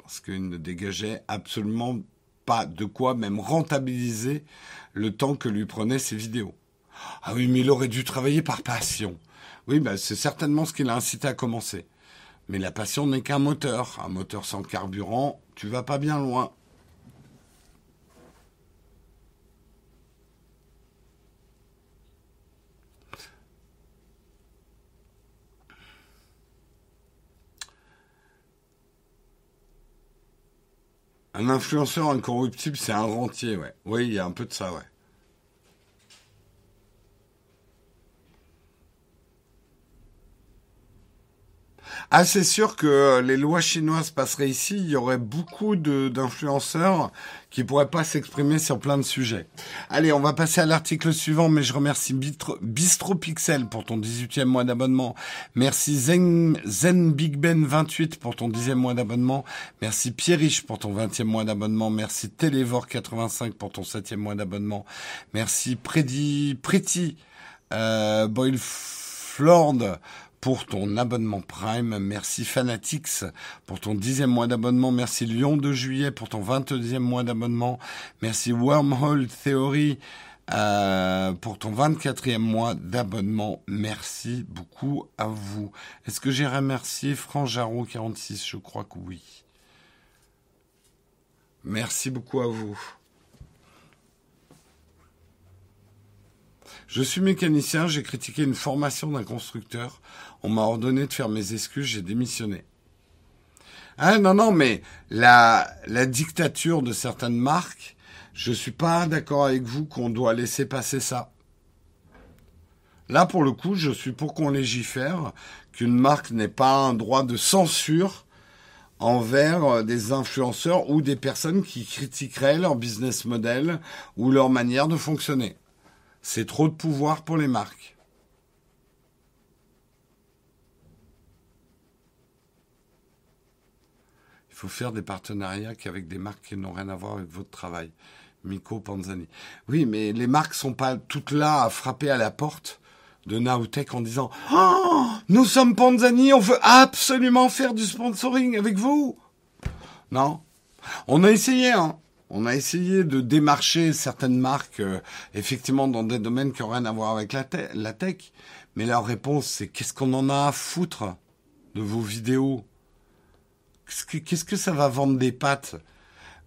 parce qu'il ne dégageait absolument pas de quoi même rentabiliser le temps que lui prenaient ses vidéos. Ah oui, mais il aurait dû travailler par passion. Oui, ben c'est certainement ce qui l'a incité à commencer. Mais la passion n'est qu'un moteur. Un moteur sans carburant, tu vas pas bien loin. Un influenceur incorruptible, c'est un rentier, ouais. Oui, il y a un peu de ça, ouais. Ah, c'est sûr que les lois chinoises passeraient ici. Il y aurait beaucoup d'influenceurs qui pourraient pas s'exprimer sur plein de sujets. Allez, on va passer à l'article suivant, mais je remercie Bistro, Pixel pour ton 18e mois d'abonnement. Merci Zen, Zen Big Ben 28 pour ton 10e mois d'abonnement. Merci Pierriche pour ton 20e mois d'abonnement. Merci Télévore 85 pour ton 7e mois d'abonnement. Merci Pretty, Pretty euh, Boyle Flord pour ton abonnement Prime. Merci Fanatics pour ton dixième mois d'abonnement. Merci Lyon de Juillet pour ton 22e mois d'abonnement. Merci Wormhole Theory euh, pour ton 24e mois d'abonnement. Merci beaucoup à vous. Est-ce que j'ai remercié Franjaro 46 Je crois que oui. Merci beaucoup à vous. Je suis mécanicien, j'ai critiqué une formation d'un constructeur. On m'a ordonné de faire mes excuses, j'ai démissionné. Ah non, non, mais la, la dictature de certaines marques, je suis pas d'accord avec vous qu'on doit laisser passer ça. Là, pour le coup, je suis pour qu'on légifère qu'une marque n'ait pas un droit de censure envers des influenceurs ou des personnes qui critiqueraient leur business model ou leur manière de fonctionner. C'est trop de pouvoir pour les marques. Il faut faire des partenariats qu'avec des marques qui n'ont rien à voir avec votre travail. Miko Panzani. Oui, mais les marques sont pas toutes là à frapper à la porte de Naotech en disant oh, nous sommes Panzani, on veut absolument faire du sponsoring avec vous. Non. On a essayé, hein. On a essayé de démarcher certaines marques, euh, effectivement, dans des domaines qui n'ont rien à voir avec la, tech. Mais leur réponse, c'est qu'est-ce qu'on en a à foutre de vos vidéos? Qu'est-ce que, ça va vendre des pattes?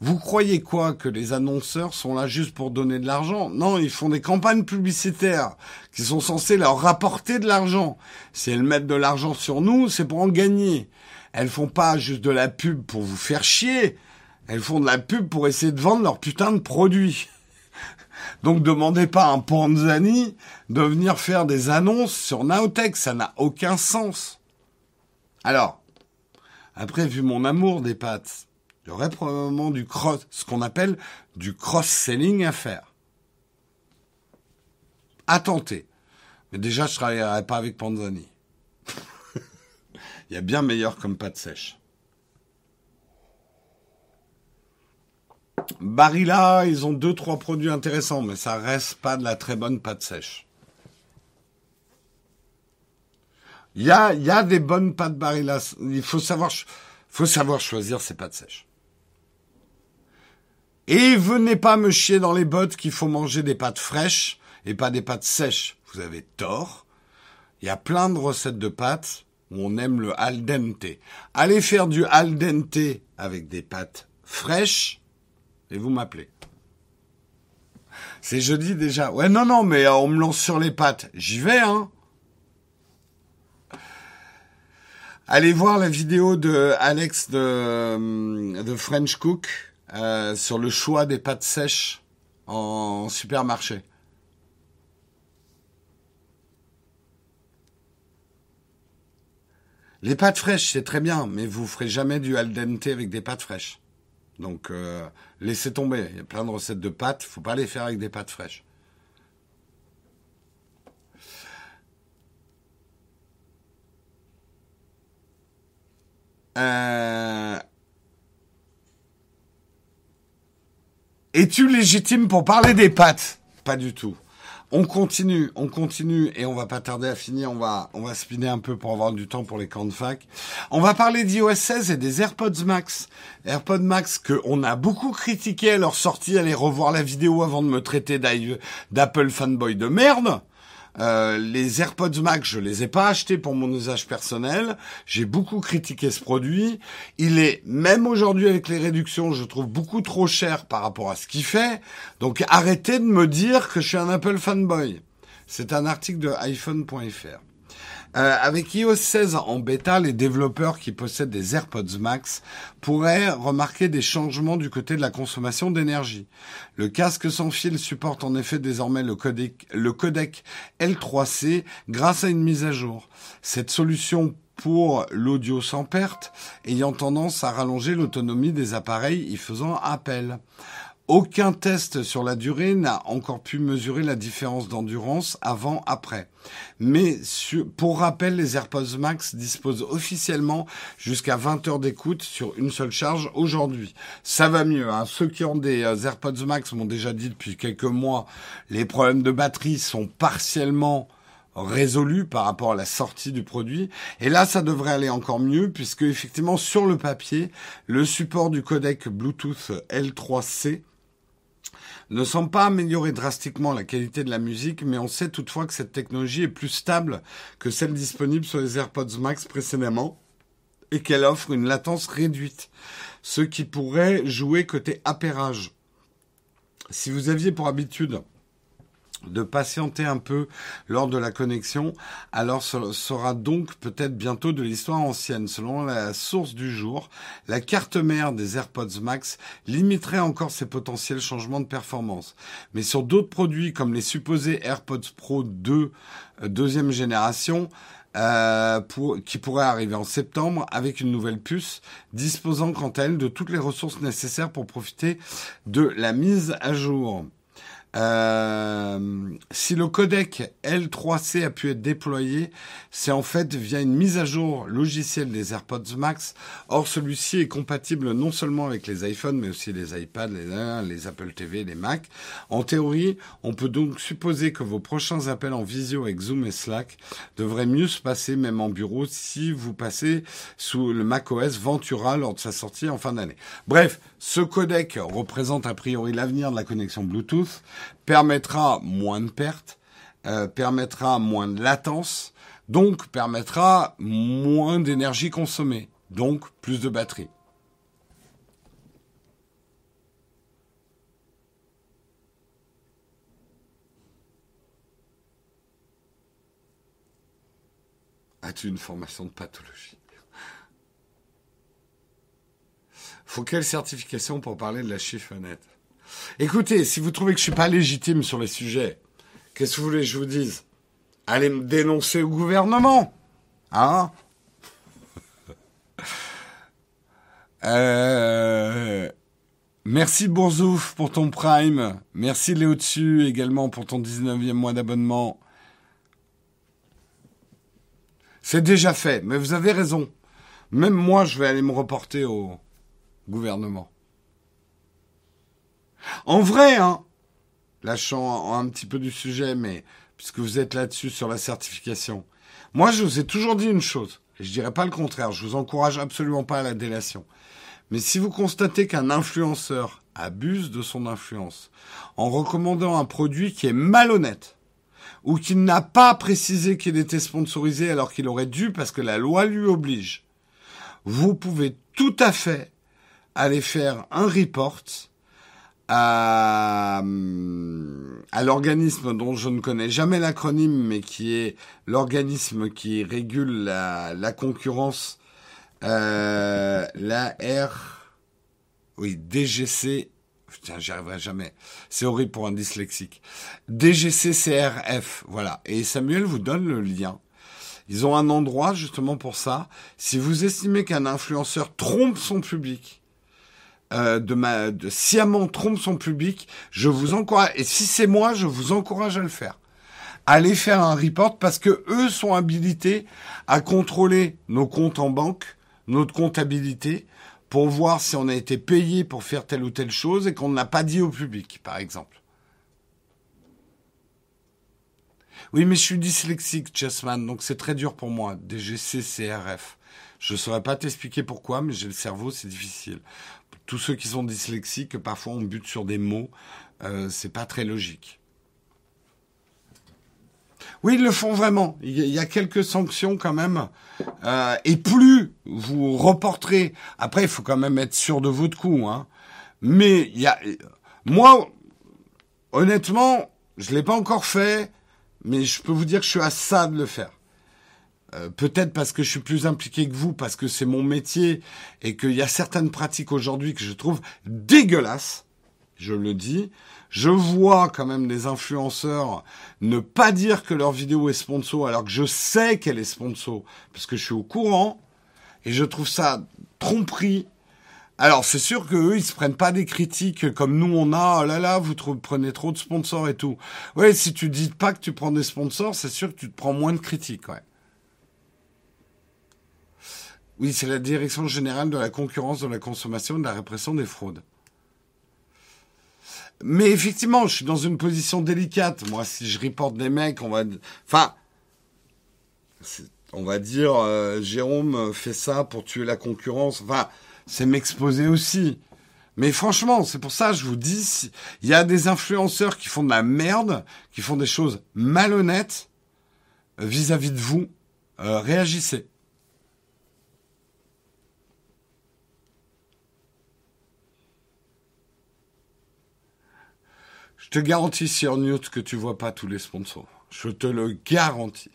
Vous croyez quoi Que les annonceurs sont là juste pour donner de l'argent? Non, ils font des campagnes publicitaires qui sont censées leur rapporter de l'argent. Si elles mettent de l'argent sur nous, c'est pour en gagner. Elles font pas juste de la pub pour vous faire chier. Elles font de la pub pour essayer de vendre leur putain de produits. Donc demandez pas à un Panzani de venir faire des annonces sur Naotech, ça n'a aucun sens. Alors, après, vu mon amour des pâtes, il y aurait probablement du cross, ce qu'on appelle du cross-selling à faire. À tenter. Mais déjà, je travaillerai pas avec Panzani. il y a bien meilleur comme pâte sèche. Barilla, ils ont deux trois produits intéressants, mais ça reste pas de la très bonne pâte sèche. Il y a, y a des bonnes pâtes Barilla. Il faut savoir, faut savoir choisir ses pâtes sèches. Et venez pas me chier dans les bottes qu'il faut manger des pâtes fraîches et pas des pâtes sèches. Vous avez tort. Il y a plein de recettes de pâtes où on aime le al dente. Allez faire du al dente avec des pâtes fraîches et vous m'appelez. C'est jeudi déjà. Ouais, non, non, mais euh, on me lance sur les pattes. J'y vais, hein. Allez voir la vidéo de Alex de, euh, de French Cook euh, sur le choix des pâtes sèches en supermarché. Les pâtes fraîches, c'est très bien, mais vous ferez jamais du al dente avec des pâtes fraîches. Donc, euh, laissez tomber. Il y a plein de recettes de pâtes. Faut pas les faire avec des pâtes fraîches. Euh... Es-tu légitime pour parler des pâtes? Pas du tout. On continue, on continue et on va pas tarder à finir. On va, on va spinner un peu pour avoir du temps pour les camps de fac. On va parler d'iOS 16 et des AirPods Max. AirPods Max que on a beaucoup critiqué à leur sortie. Allez revoir la vidéo avant de me traiter d'Apple fanboy de merde. Euh, les AirPods Max, je les ai pas achetés pour mon usage personnel. J'ai beaucoup critiqué ce produit. Il est, même aujourd'hui avec les réductions, je trouve beaucoup trop cher par rapport à ce qu'il fait. Donc arrêtez de me dire que je suis un Apple fanboy. C'est un article de iPhone.fr. Euh, avec iOS 16 en bêta, les développeurs qui possèdent des AirPods Max pourraient remarquer des changements du côté de la consommation d'énergie. Le casque sans fil supporte en effet désormais le codec, le codec L3C grâce à une mise à jour. Cette solution pour l'audio sans perte, ayant tendance à rallonger l'autonomie des appareils y faisant appel. Aucun test sur la durée n'a encore pu mesurer la différence d'endurance avant-après. Mais pour rappel, les AirPods Max disposent officiellement jusqu'à 20 heures d'écoute sur une seule charge aujourd'hui. Ça va mieux. Hein. Ceux qui ont des euh, AirPods Max m'ont déjà dit depuis quelques mois, les problèmes de batterie sont partiellement résolus par rapport à la sortie du produit. Et là, ça devrait aller encore mieux puisque effectivement, sur le papier, le support du codec Bluetooth L3C ne semble pas améliorer drastiquement la qualité de la musique, mais on sait toutefois que cette technologie est plus stable que celle disponible sur les AirPods Max précédemment et qu'elle offre une latence réduite, ce qui pourrait jouer côté appairage. Si vous aviez pour habitude de patienter un peu lors de la connexion, alors ce sera donc peut-être bientôt de l'histoire ancienne. Selon la source du jour, la carte mère des AirPods Max limiterait encore ces potentiels changements de performance. Mais sur d'autres produits comme les supposés AirPods Pro 2 euh, deuxième génération, euh, qui pourrait arriver en septembre avec une nouvelle puce disposant quant à elle de toutes les ressources nécessaires pour profiter de la mise à jour. Euh, si le codec L3C a pu être déployé, c'est en fait via une mise à jour logicielle des AirPods Max. Or, celui-ci est compatible non seulement avec les iPhones, mais aussi les iPads, les, les Apple TV, les Mac. En théorie, on peut donc supposer que vos prochains appels en visio avec Zoom et Slack devraient mieux se passer, même en bureau, si vous passez sous le macOS Ventura lors de sa sortie en fin d'année. Bref, ce codec représente a priori l'avenir de la connexion Bluetooth, permettra moins de pertes, euh, permettra moins de latence, donc permettra moins d'énergie consommée, donc plus de batterie. As-tu une formation de pathologie? Faut quelle certification pour parler de la chiffonnette Écoutez, si vous trouvez que je suis pas légitime sur les sujets, qu'est-ce que vous voulez que je vous dise? Allez me dénoncer au gouvernement. Hein? Euh... Merci Bourzouf pour ton prime. Merci Léo Dessus également pour ton 19e mois d'abonnement. C'est déjà fait, mais vous avez raison. Même moi, je vais aller me reporter au gouvernement. En vrai, hein, lâchant un petit peu du sujet, mais puisque vous êtes là-dessus sur la certification, moi je vous ai toujours dit une chose, et je dirais pas le contraire, je vous encourage absolument pas à la délation. Mais si vous constatez qu'un influenceur abuse de son influence en recommandant un produit qui est malhonnête, ou qui n'a pas précisé qu'il était sponsorisé alors qu'il aurait dû parce que la loi lui oblige, vous pouvez tout à fait aller faire un report à, l'organisme dont je ne connais jamais l'acronyme, mais qui est l'organisme qui régule la, la concurrence, euh, la R, oui, DGC, putain, j'y arriverai jamais. C'est horrible pour un dyslexique. DGCCRF, voilà. Et Samuel vous donne le lien. Ils ont un endroit justement pour ça. Si vous estimez qu'un influenceur trompe son public, euh, de, ma, de sciemment trompe son public, je vous encourage, et si c'est moi, je vous encourage à le faire. Allez faire un report parce que eux sont habilités à contrôler nos comptes en banque, notre comptabilité, pour voir si on a été payé pour faire telle ou telle chose et qu'on ne l'a pas dit au public, par exemple. Oui, mais je suis dyslexique, Chessman, donc c'est très dur pour moi, DGC, CRF. Je ne saurais pas t'expliquer pourquoi, mais j'ai le cerveau, c'est difficile tous ceux qui sont dyslexiques, parfois on bute sur des mots, euh, c'est pas très logique. Oui, ils le font vraiment. Il y a quelques sanctions quand même. Euh, et plus vous reporterez, après il faut quand même être sûr de votre coup. Hein. Mais il y a, moi, honnêtement, je l'ai pas encore fait, mais je peux vous dire que je suis à ça de le faire. Euh, peut-être parce que je suis plus impliqué que vous, parce que c'est mon métier et qu'il y a certaines pratiques aujourd'hui que je trouve dégueulasses, je le dis. Je vois quand même des influenceurs ne pas dire que leur vidéo est sponsor alors que je sais qu'elle est sponsor parce que je suis au courant et je trouve ça tromperie. Alors c'est sûr que eux ils se prennent pas des critiques comme nous on a oh là là vous prenez trop de sponsors et tout. Ouais si tu dis pas que tu prends des sponsors c'est sûr que tu te prends moins de critiques ouais. Oui, c'est la Direction générale de la concurrence, de la consommation et de la répression des fraudes. Mais effectivement, je suis dans une position délicate. Moi, si je reporte des mecs, on va... Enfin, on va dire, euh, Jérôme fait ça pour tuer la concurrence. Enfin, c'est m'exposer aussi. Mais franchement, c'est pour ça que je vous dis, il y a des influenceurs qui font de la merde, qui font des choses malhonnêtes euh, vis-à-vis de vous, euh, réagissez. Je te garantis sur Newt que tu vois pas tous les sponsors. Je te le garantis.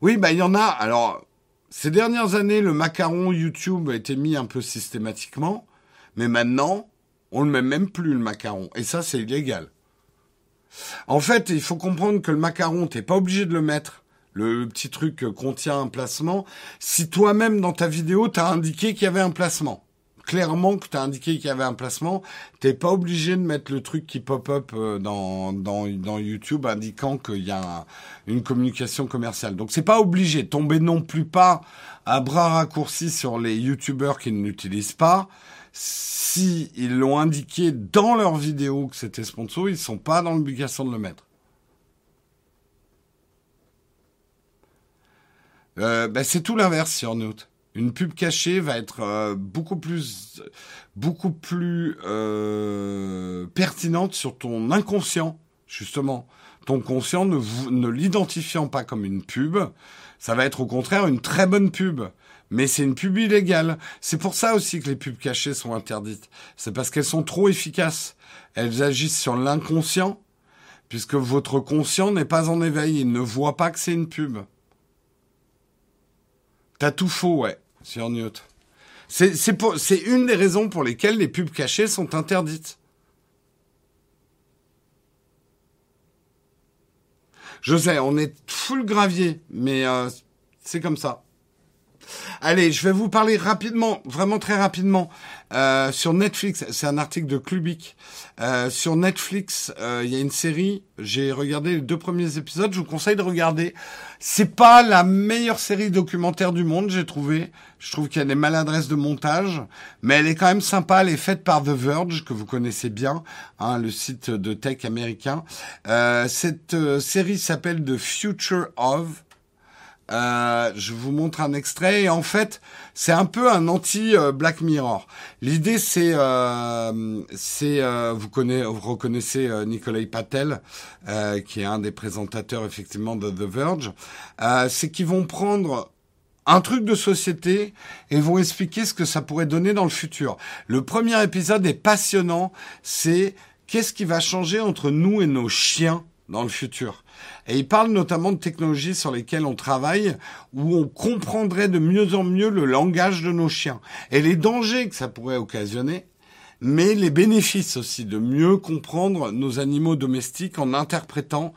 Oui, bah il y en a. Alors, ces dernières années, le macaron YouTube a été mis un peu systématiquement, mais maintenant, on le met même plus le macaron. Et ça, c'est illégal. En fait, il faut comprendre que le macaron, t'es pas obligé de le mettre. Le petit truc contient un placement. Si toi-même dans ta vidéo, t'as indiqué qu'il y avait un placement clairement que tu as indiqué qu'il y avait un placement, t'es pas obligé de mettre le truc qui pop-up euh, dans, dans, YouTube indiquant qu'il y a une communication commerciale. Donc c'est pas obligé. Tombez non plus pas à bras raccourcis sur les YouTubeurs qui ne l'utilisent pas. Si ils l'ont indiqué dans leur vidéo que c'était sponsor, ils sont pas dans l'obligation de le mettre. Euh, ben c'est tout l'inverse sur Note. Une pub cachée va être euh, beaucoup plus, beaucoup plus euh, pertinente sur ton inconscient, justement. Ton conscient ne, ne l'identifiant pas comme une pub, ça va être au contraire une très bonne pub. Mais c'est une pub illégale. C'est pour ça aussi que les pubs cachées sont interdites. C'est parce qu'elles sont trop efficaces. Elles agissent sur l'inconscient, puisque votre conscient n'est pas en éveil. Il ne voit pas que c'est une pub. T'as tout faux, ouais, c'est une des raisons pour lesquelles les pubs cachées sont interdites. Je sais, on est full gravier, mais euh, c'est comme ça. Allez, je vais vous parler rapidement, vraiment très rapidement, euh, sur Netflix. C'est un article de Clubic. Euh, sur Netflix, euh, il y a une série. J'ai regardé les deux premiers épisodes. Je vous conseille de regarder. C'est pas la meilleure série documentaire du monde, j'ai trouvé. Je trouve qu'il y a des maladresses de montage, mais elle est quand même sympa. Elle est faite par The Verge, que vous connaissez bien, hein, le site de tech américain. Euh, cette série s'appelle The Future of. Je vous montre un extrait et en fait c'est un peu un anti Black Mirror. L'idée c'est euh, c'est euh, vous connaissez vous reconnaissez Nikolai Patel qui est un des présentateurs effectivement de The Verge. c'est qu'ils vont prendre un truc de société et vont expliquer ce que ça pourrait donner dans le futur. Le premier épisode est passionnant. C'est qu'est-ce qui va changer entre nous et nos chiens dans le futur? Et il parle notamment de technologies sur lesquelles on travaille, où on comprendrait de mieux en mieux le langage de nos chiens et les dangers que ça pourrait occasionner, mais les bénéfices aussi de mieux comprendre nos animaux domestiques en interprétant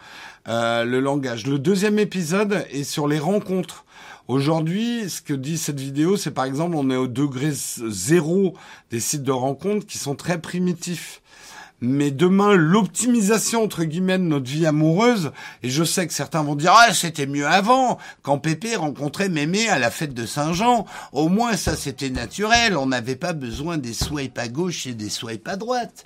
euh, le langage. Le deuxième épisode est sur les rencontres. Aujourd'hui, ce que dit cette vidéo, c'est par exemple, on est au degré zéro des sites de rencontres qui sont très primitifs mais demain l'optimisation entre guillemets de notre vie amoureuse et je sais que certains vont dire ah c'était mieux avant quand Pépé rencontrait Mémé à la fête de Saint-Jean. Au moins ça c'était naturel. On n'avait pas besoin des swipes à gauche et des swipes à droite.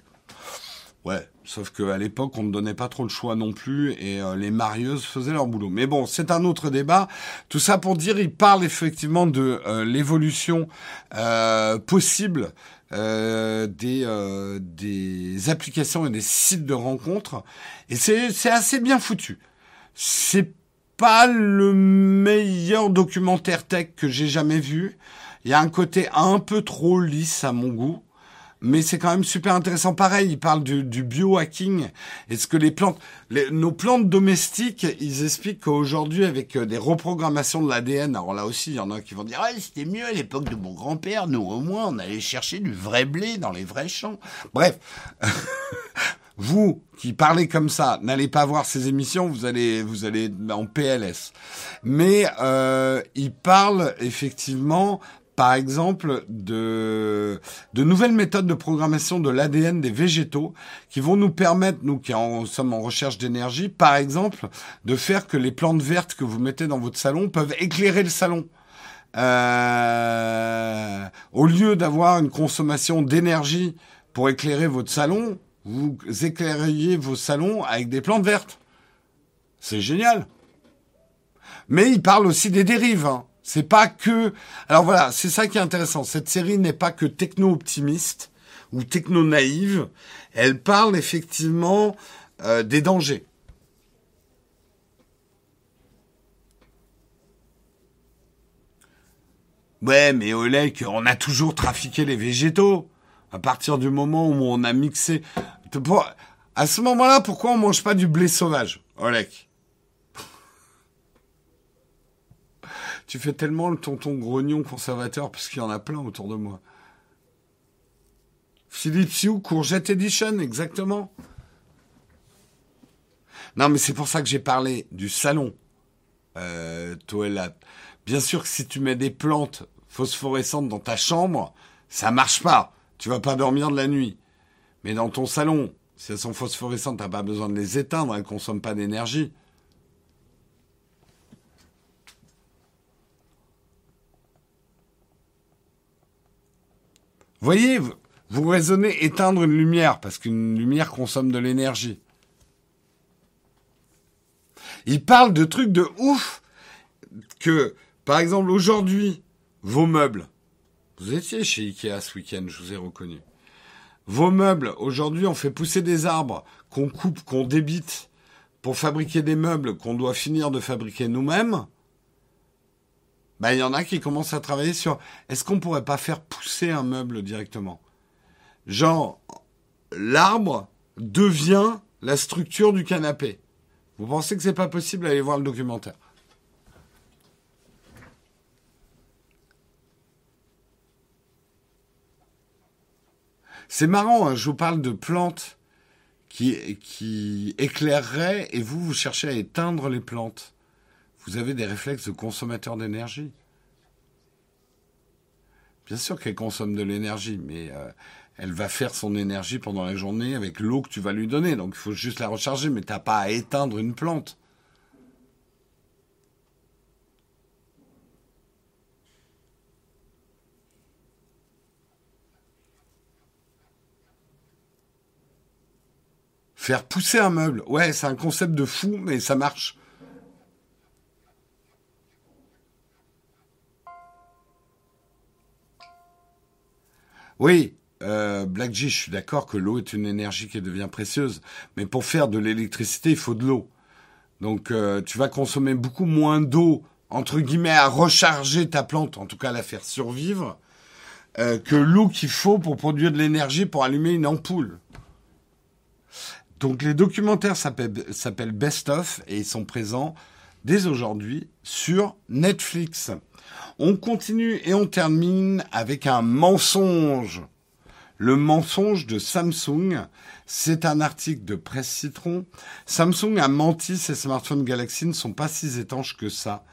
Ouais sauf qu'à l'époque on ne donnait pas trop le choix non plus et euh, les marieuses faisaient leur boulot. Mais bon c'est un autre débat. Tout ça pour dire il parle effectivement de euh, l'évolution euh, possible euh, des, euh, des applications et des sites de rencontres. Et c'est assez bien foutu. C'est pas le meilleur documentaire tech que j'ai jamais vu. Il y a un côté un peu trop lisse à mon goût. Mais c'est quand même super intéressant. Pareil, il parle du, du biohacking. Est-ce que les plantes, nos plantes domestiques, ils expliquent qu'aujourd'hui, avec euh, des reprogrammations de l'ADN, alors là aussi, il y en a qui vont dire, ah, c'était mieux à l'époque de mon grand-père. Nous, au moins, on allait chercher du vrai blé dans les vrais champs. Bref. vous qui parlez comme ça, n'allez pas voir ces émissions, vous allez vous allez en PLS. Mais euh, il parle effectivement par exemple, de, nouvelles méthodes de programmation de l'ADN des végétaux qui vont nous permettre, nous qui sommes en recherche d'énergie, par exemple, de faire que les plantes vertes que vous mettez dans votre salon peuvent éclairer le salon. Euh, au lieu d'avoir une consommation d'énergie pour éclairer votre salon, vous éclairiez vos salons avec des plantes vertes. C'est génial. Mais il parle aussi des dérives. Hein. C'est pas que. Alors voilà, c'est ça qui est intéressant. Cette série n'est pas que techno-optimiste ou techno-naïve. Elle parle effectivement euh, des dangers. Ouais, mais Oleg, on a toujours trafiqué les végétaux. À partir du moment où on a mixé. À ce moment-là, pourquoi on mange pas du blé sauvage, Oleg Tu fais tellement le tonton grognon conservateur parce qu'il y en a plein autour de moi. Philippe Sioux, Courgette Edition, exactement. Non, mais c'est pour ça que j'ai parlé du salon, euh, Bien sûr que si tu mets des plantes phosphorescentes dans ta chambre, ça marche pas. Tu vas pas dormir de la nuit. Mais dans ton salon, si elles sont phosphorescentes, t'as pas besoin de les éteindre, elles consomment pas d'énergie. Voyez, vous raisonnez éteindre une lumière, parce qu'une lumière consomme de l'énergie. Il parle de trucs de ouf que, par exemple, aujourd'hui, vos meubles. Vous étiez chez Ikea ce week-end, je vous ai reconnu. Vos meubles, aujourd'hui, on fait pousser des arbres qu'on coupe, qu'on débite pour fabriquer des meubles qu'on doit finir de fabriquer nous-mêmes. Ben, il y en a qui commencent à travailler sur est-ce qu'on pourrait pas faire pousser un meuble directement? Genre, l'arbre devient la structure du canapé. Vous pensez que c'est pas possible Allez voir le documentaire? C'est marrant, hein, je vous parle de plantes qui, qui éclaireraient et vous, vous cherchez à éteindre les plantes vous avez des réflexes de consommateur d'énergie. Bien sûr qu'elle consomme de l'énergie, mais euh, elle va faire son énergie pendant la journée avec l'eau que tu vas lui donner. Donc il faut juste la recharger, mais tu n'as pas à éteindre une plante. Faire pousser un meuble, ouais, c'est un concept de fou, mais ça marche. Oui, euh, Black G, je suis d'accord que l'eau est une énergie qui devient précieuse, mais pour faire de l'électricité, il faut de l'eau. Donc euh, tu vas consommer beaucoup moins d'eau, entre guillemets, à recharger ta plante, en tout cas la faire survivre, euh, que l'eau qu'il faut pour produire de l'énergie pour allumer une ampoule. Donc les documentaires s'appellent Best of et ils sont présents dès aujourd'hui sur Netflix. On continue et on termine avec un mensonge. Le mensonge de Samsung, c'est un article de Presse Citron. Samsung a menti, ses smartphones Galaxy ne sont pas si étanches que ça.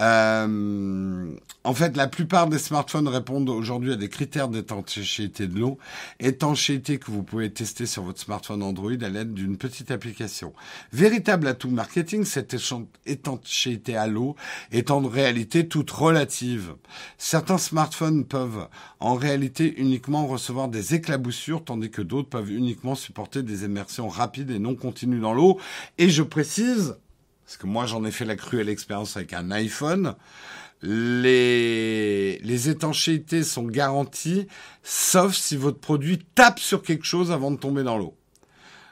Euh, en fait, la plupart des smartphones répondent aujourd'hui à des critères d'étanchéité de l'eau, étanchéité que vous pouvez tester sur votre smartphone Android à l'aide d'une petite application. Véritable atout marketing, cette étanchéité à l'eau est en réalité toute relative. Certains smartphones peuvent en réalité uniquement recevoir des éclaboussures, tandis que d'autres peuvent uniquement supporter des immersions rapides et non continues dans l'eau. Et je précise, parce que moi j'en ai fait la cruelle expérience avec un iPhone, les, étanchéités sont garanties, sauf si votre produit tape sur quelque chose avant de tomber dans l'eau.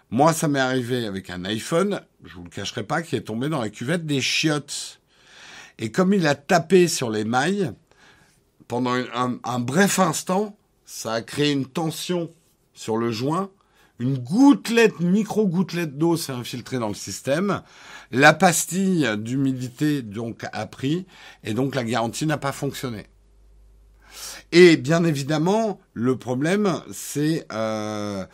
Moi, ça m'est arrivé avec un iPhone, je vous le cacherai pas, qui est tombé dans la cuvette des chiottes. Et comme il a tapé sur les mailles, pendant un, un bref instant, ça a créé une tension sur le joint. Une gouttelette, micro-gouttelette d'eau s'est infiltrée dans le système. La pastille d'humidité donc a pris et donc la garantie n'a pas fonctionné. Et bien évidemment, le problème, c'est euh,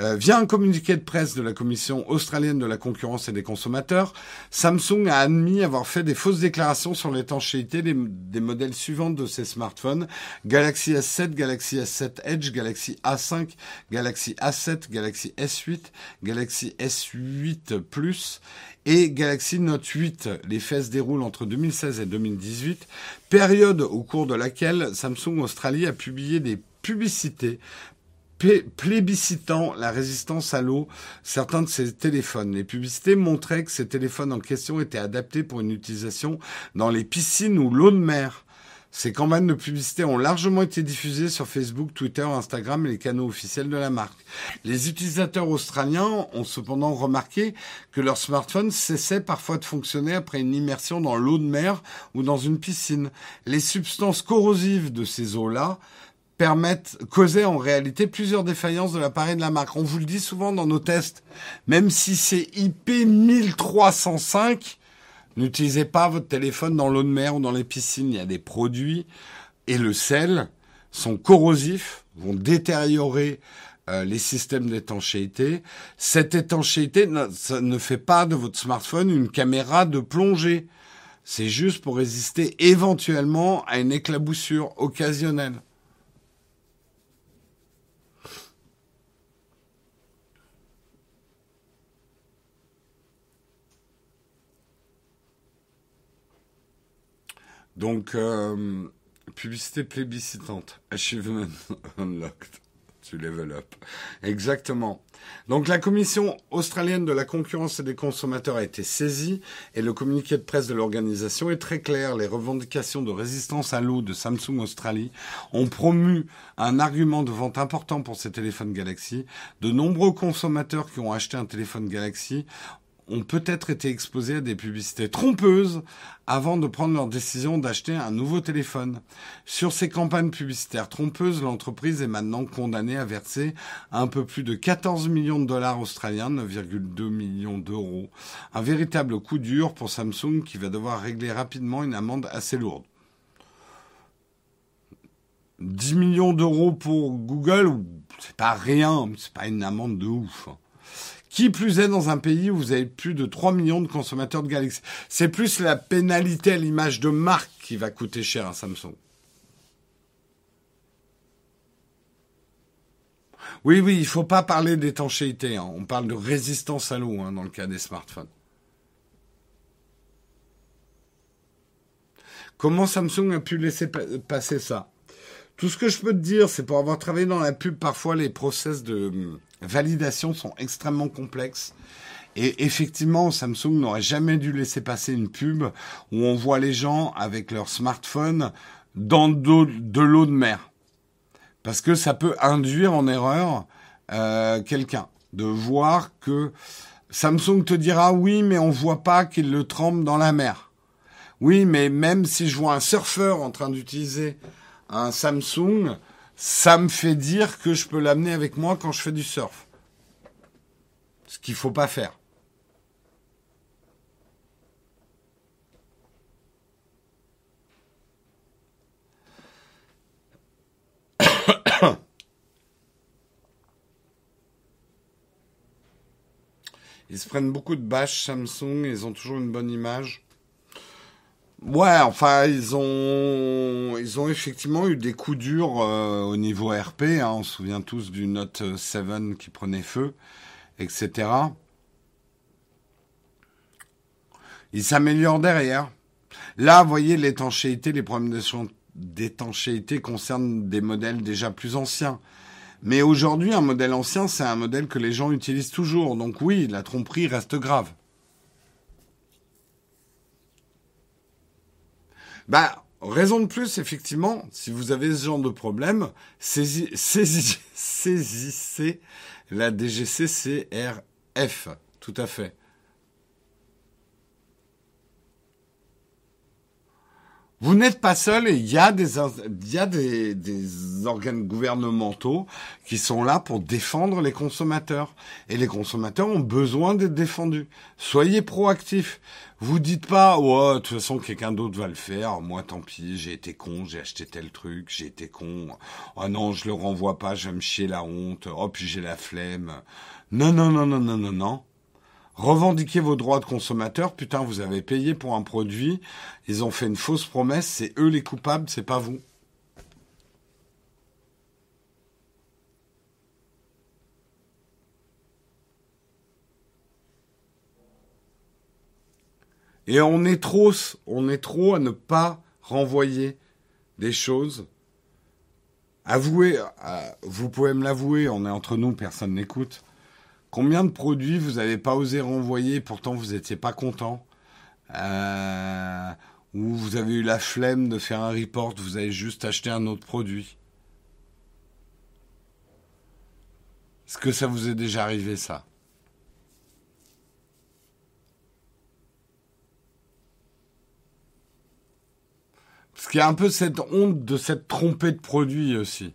euh, via un communiqué de presse de la Commission australienne de la concurrence et des consommateurs, Samsung a admis avoir fait des fausses déclarations sur l'étanchéité des, modèles suivants de ses smartphones Galaxy S7, Galaxy S7 Edge, Galaxy A5, Galaxy A7, Galaxy S8, Galaxy S8 Plus et Galaxy Note 8. Les faits se déroulent entre 2016 et 2018, période au cours de laquelle Samsung Australie a publié des publicités plébiscitant la résistance à l'eau certains de ses téléphones. Les publicités montraient que ces téléphones en question étaient adaptés pour une utilisation dans les piscines ou l'eau de mer. Ces campagnes de publicité ont largement été diffusées sur Facebook, Twitter, Instagram et les canaux officiels de la marque. Les utilisateurs australiens ont cependant remarqué que leur smartphone cessait parfois de fonctionner après une immersion dans l'eau de mer ou dans une piscine. Les substances corrosives de ces eaux-là permettent, causaient en réalité plusieurs défaillances de l'appareil de la marque. On vous le dit souvent dans nos tests, même si c'est IP 1305, N'utilisez pas votre téléphone dans l'eau de mer ou dans les piscines. Il y a des produits et le sel sont corrosifs, vont détériorer euh, les systèmes d'étanchéité. Cette étanchéité ne fait pas de votre smartphone une caméra de plongée. C'est juste pour résister éventuellement à une éclaboussure occasionnelle. Donc, euh, publicité plébiscitante. Achievement unlocked. Tu level up. Exactement. Donc la commission australienne de la concurrence et des consommateurs a été saisie et le communiqué de presse de l'organisation est très clair. Les revendications de résistance à l'eau de Samsung Australie ont promu un argument de vente important pour ces téléphones Galaxy. De nombreux consommateurs qui ont acheté un téléphone Galaxy ont peut-être été exposés à des publicités trompeuses avant de prendre leur décision d'acheter un nouveau téléphone. Sur ces campagnes publicitaires trompeuses, l'entreprise est maintenant condamnée à verser un peu plus de 14 millions de dollars australiens, 9,2 millions d'euros. Un véritable coup dur pour Samsung qui va devoir régler rapidement une amende assez lourde. 10 millions d'euros pour Google, c'est pas rien, c'est pas une amende de ouf. Qui plus est dans un pays où vous avez plus de 3 millions de consommateurs de Galaxy? C'est plus la pénalité à l'image de marque qui va coûter cher à Samsung. Oui, oui, il faut pas parler d'étanchéité. Hein. On parle de résistance à l'eau hein, dans le cas des smartphones. Comment Samsung a pu laisser passer ça? Tout ce que je peux te dire, c'est pour avoir travaillé dans la pub, parfois les process de validations sont extrêmement complexes. Et effectivement, Samsung n'aurait jamais dû laisser passer une pub où on voit les gens avec leur smartphone dans de l'eau de mer. Parce que ça peut induire en erreur euh, quelqu'un de voir que Samsung te dira oui, mais on voit pas qu'il le trempe dans la mer. Oui, mais même si je vois un surfeur en train d'utiliser un Samsung, ça me fait dire que je peux l'amener avec moi quand je fais du surf. Ce qu'il faut pas faire. Ils se prennent beaucoup de bâches Samsung, ils ont toujours une bonne image. Ouais, enfin, ils ont, ils ont effectivement eu des coups durs euh, au niveau RP. Hein. on se souvient tous du Note 7 qui prenait feu, etc. Ils s'améliorent derrière. Là, vous voyez, l'étanchéité, les problèmes d'étanchéité concernent des modèles déjà plus anciens. Mais aujourd'hui, un modèle ancien, c'est un modèle que les gens utilisent toujours. Donc oui, la tromperie reste grave. Bah, raison de plus, effectivement, si vous avez ce genre de problème, saisissez la DGCCRF. Tout à fait. Vous n'êtes pas seul et il y a des y a des, des, organes gouvernementaux qui sont là pour défendre les consommateurs et les consommateurs ont besoin d'être défendus. Soyez proactifs. Vous dites pas ouais de toute façon quelqu'un d'autre va le faire. Moi tant pis, j'ai été con, j'ai acheté tel truc, j'ai été con. Oh non, je le renvoie pas, je vais me chier la honte. Oh puis j'ai la flemme. Non non non non non non non. Revendiquez vos droits de consommateur. Putain, vous avez payé pour un produit. Ils ont fait une fausse promesse. C'est eux les coupables, c'est pas vous. Et on est trop, on est trop à ne pas renvoyer des choses. Avouez, euh, vous pouvez me l'avouer, on est entre nous, personne n'écoute. Combien de produits vous n'avez pas osé renvoyer, pourtant vous n'étiez pas content? Euh, Ou vous avez eu la flemme de faire un report, vous avez juste acheté un autre produit? Est-ce que ça vous est déjà arrivé ça? Parce qu'il y a un peu cette honte de s'être trompé de produit aussi.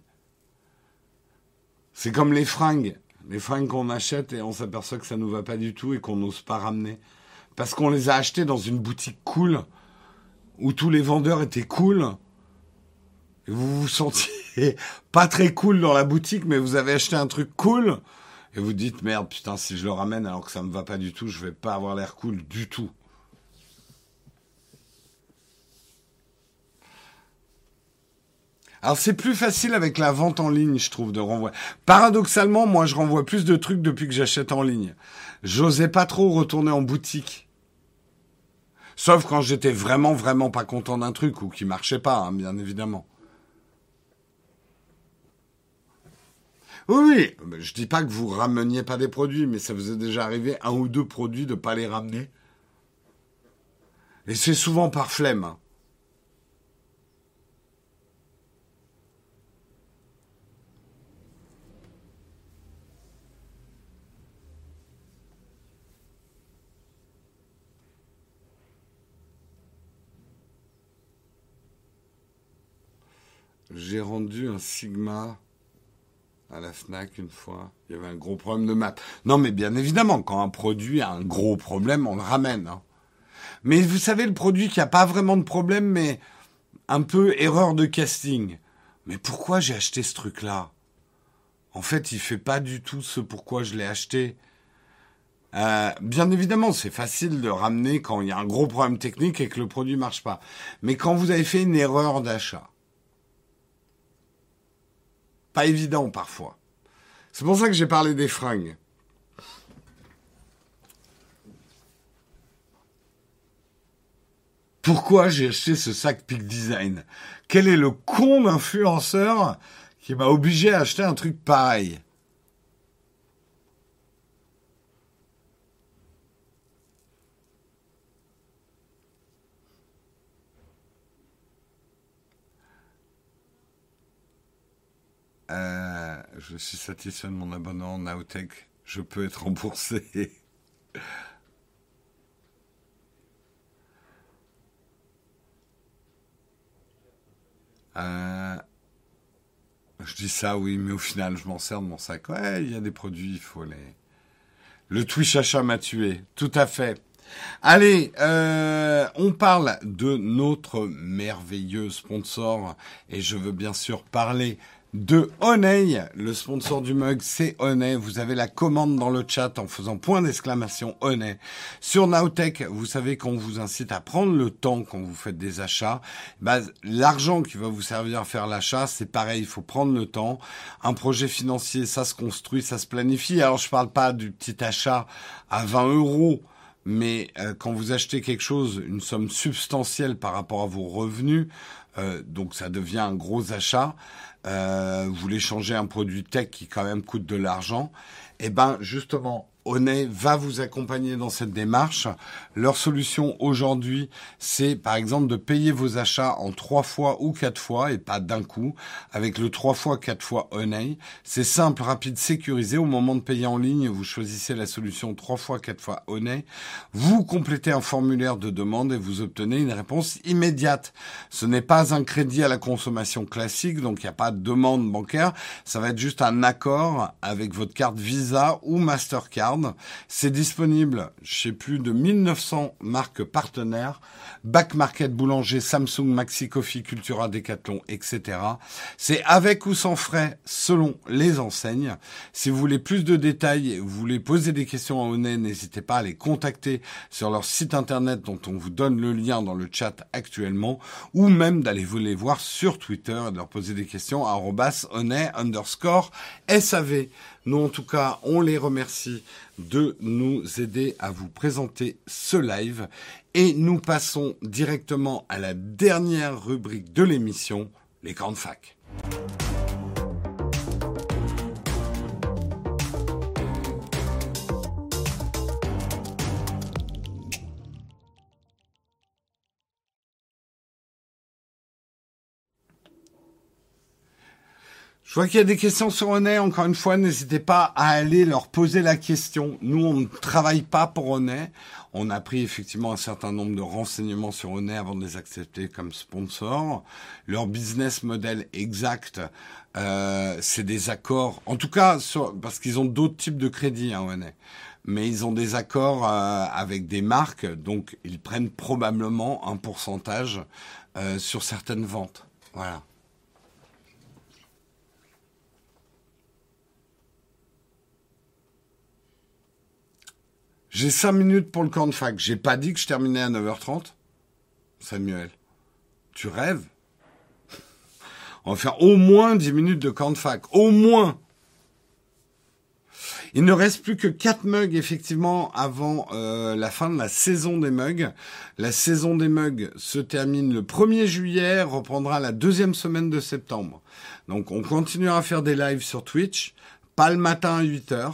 C'est comme les fringues les fringues qu'on achète et on s'aperçoit que ça nous va pas du tout et qu'on n'ose pas ramener. Parce qu'on les a achetées dans une boutique cool, où tous les vendeurs étaient cool. Et vous vous sentiez pas très cool dans la boutique, mais vous avez acheté un truc cool. Et vous dites, merde, putain, si je le ramène alors que ça me va pas du tout, je vais pas avoir l'air cool du tout. Alors c'est plus facile avec la vente en ligne, je trouve, de renvoyer. Paradoxalement, moi, je renvoie plus de trucs depuis que j'achète en ligne. J'osais pas trop retourner en boutique. Sauf quand j'étais vraiment, vraiment pas content d'un truc ou qui marchait pas, hein, bien évidemment. Oui, oui, je dis pas que vous rameniez pas des produits, mais ça vous est déjà arrivé un ou deux produits de pas les ramener. Et c'est souvent par flemme. Hein. J'ai rendu un Sigma à la FNAC une fois. Il y avait un gros problème de maths. Non, mais bien évidemment, quand un produit a un gros problème, on le ramène. Hein. Mais vous savez, le produit qui a pas vraiment de problème, mais un peu erreur de casting. Mais pourquoi j'ai acheté ce truc-là? En fait, il fait pas du tout ce pourquoi je l'ai acheté. Euh, bien évidemment, c'est facile de ramener quand il y a un gros problème technique et que le produit marche pas. Mais quand vous avez fait une erreur d'achat, pas évident parfois. C'est pour ça que j'ai parlé des fringues. Pourquoi j'ai acheté ce sac Peak Design? Quel est le con d'influenceur qui m'a obligé à acheter un truc pareil? Euh, je suis satisfait de mon abonnement Nowtech. Je peux être remboursé. Euh, je dis ça, oui, mais au final, je m'en sers de mon sac. Ouais, il y a des produits, il faut les. Le Twitch achat m'a tué, tout à fait. Allez, euh, on parle de notre merveilleux sponsor et je veux bien sûr parler de Honey. Le sponsor du mug, c'est Honey. Vous avez la commande dans le chat en faisant point d'exclamation Honey. Sur Nowtech, vous savez qu'on vous incite à prendre le temps quand vous faites des achats. Bah, L'argent qui va vous servir à faire l'achat, c'est pareil, il faut prendre le temps. Un projet financier, ça se construit, ça se planifie. Alors, je parle pas du petit achat à 20 euros mais euh, quand vous achetez quelque chose, une somme substantielle par rapport à vos revenus, euh, donc ça devient un gros achat, euh, vous voulez changer un produit tech qui quand même coûte de l'argent, et eh ben justement, Honnet va vous accompagner dans cette démarche. Leur solution aujourd'hui, c'est par exemple de payer vos achats en trois fois ou quatre fois et pas d'un coup avec le trois fois, quatre fois Honnet. C'est simple, rapide, sécurisé. Au moment de payer en ligne, vous choisissez la solution trois fois, quatre fois Honnet. Vous complétez un formulaire de demande et vous obtenez une réponse immédiate. Ce n'est pas un crédit à la consommation classique, donc il n'y a pas de demande bancaire. Ça va être juste un accord avec votre carte Visa ou Mastercard c'est disponible chez plus de 1900 marques partenaires, Back Market, Boulanger, Samsung, Maxi Coffee, Cultura, Decathlon, etc. C'est avec ou sans frais selon les enseignes. Si vous voulez plus de détails, vous voulez poser des questions à Onet, n'hésitez pas à les contacter sur leur site internet dont on vous donne le lien dans le chat actuellement, ou même d'aller vous les voir sur Twitter et de leur poser des questions à underscore SAV. Nous, en tout cas, on les remercie de nous aider à vous présenter ce live. Et nous passons directement à la dernière rubrique de l'émission, les grandes facs. Je vois qu'il y a des questions sur Onet. Encore une fois, n'hésitez pas à aller leur poser la question. Nous, on ne travaille pas pour Onet. On a pris effectivement un certain nombre de renseignements sur Onet avant de les accepter comme sponsor. Leur business model exact, euh, c'est des accords. En tout cas, parce qu'ils ont d'autres types de crédits, hein, Onet. Mais ils ont des accords euh, avec des marques, donc ils prennent probablement un pourcentage euh, sur certaines ventes. Voilà. J'ai 5 minutes pour le camp de fac. J'ai pas dit que je terminais à 9h30. Samuel. Tu rêves? On va faire au moins 10 minutes de camp de fac. Au moins il ne reste plus que 4 mugs effectivement avant euh, la fin de la saison des mugs. La saison des mugs se termine le 1er juillet, reprendra la deuxième semaine de septembre. Donc on continuera à faire des lives sur Twitch, pas le matin à 8h. Euh,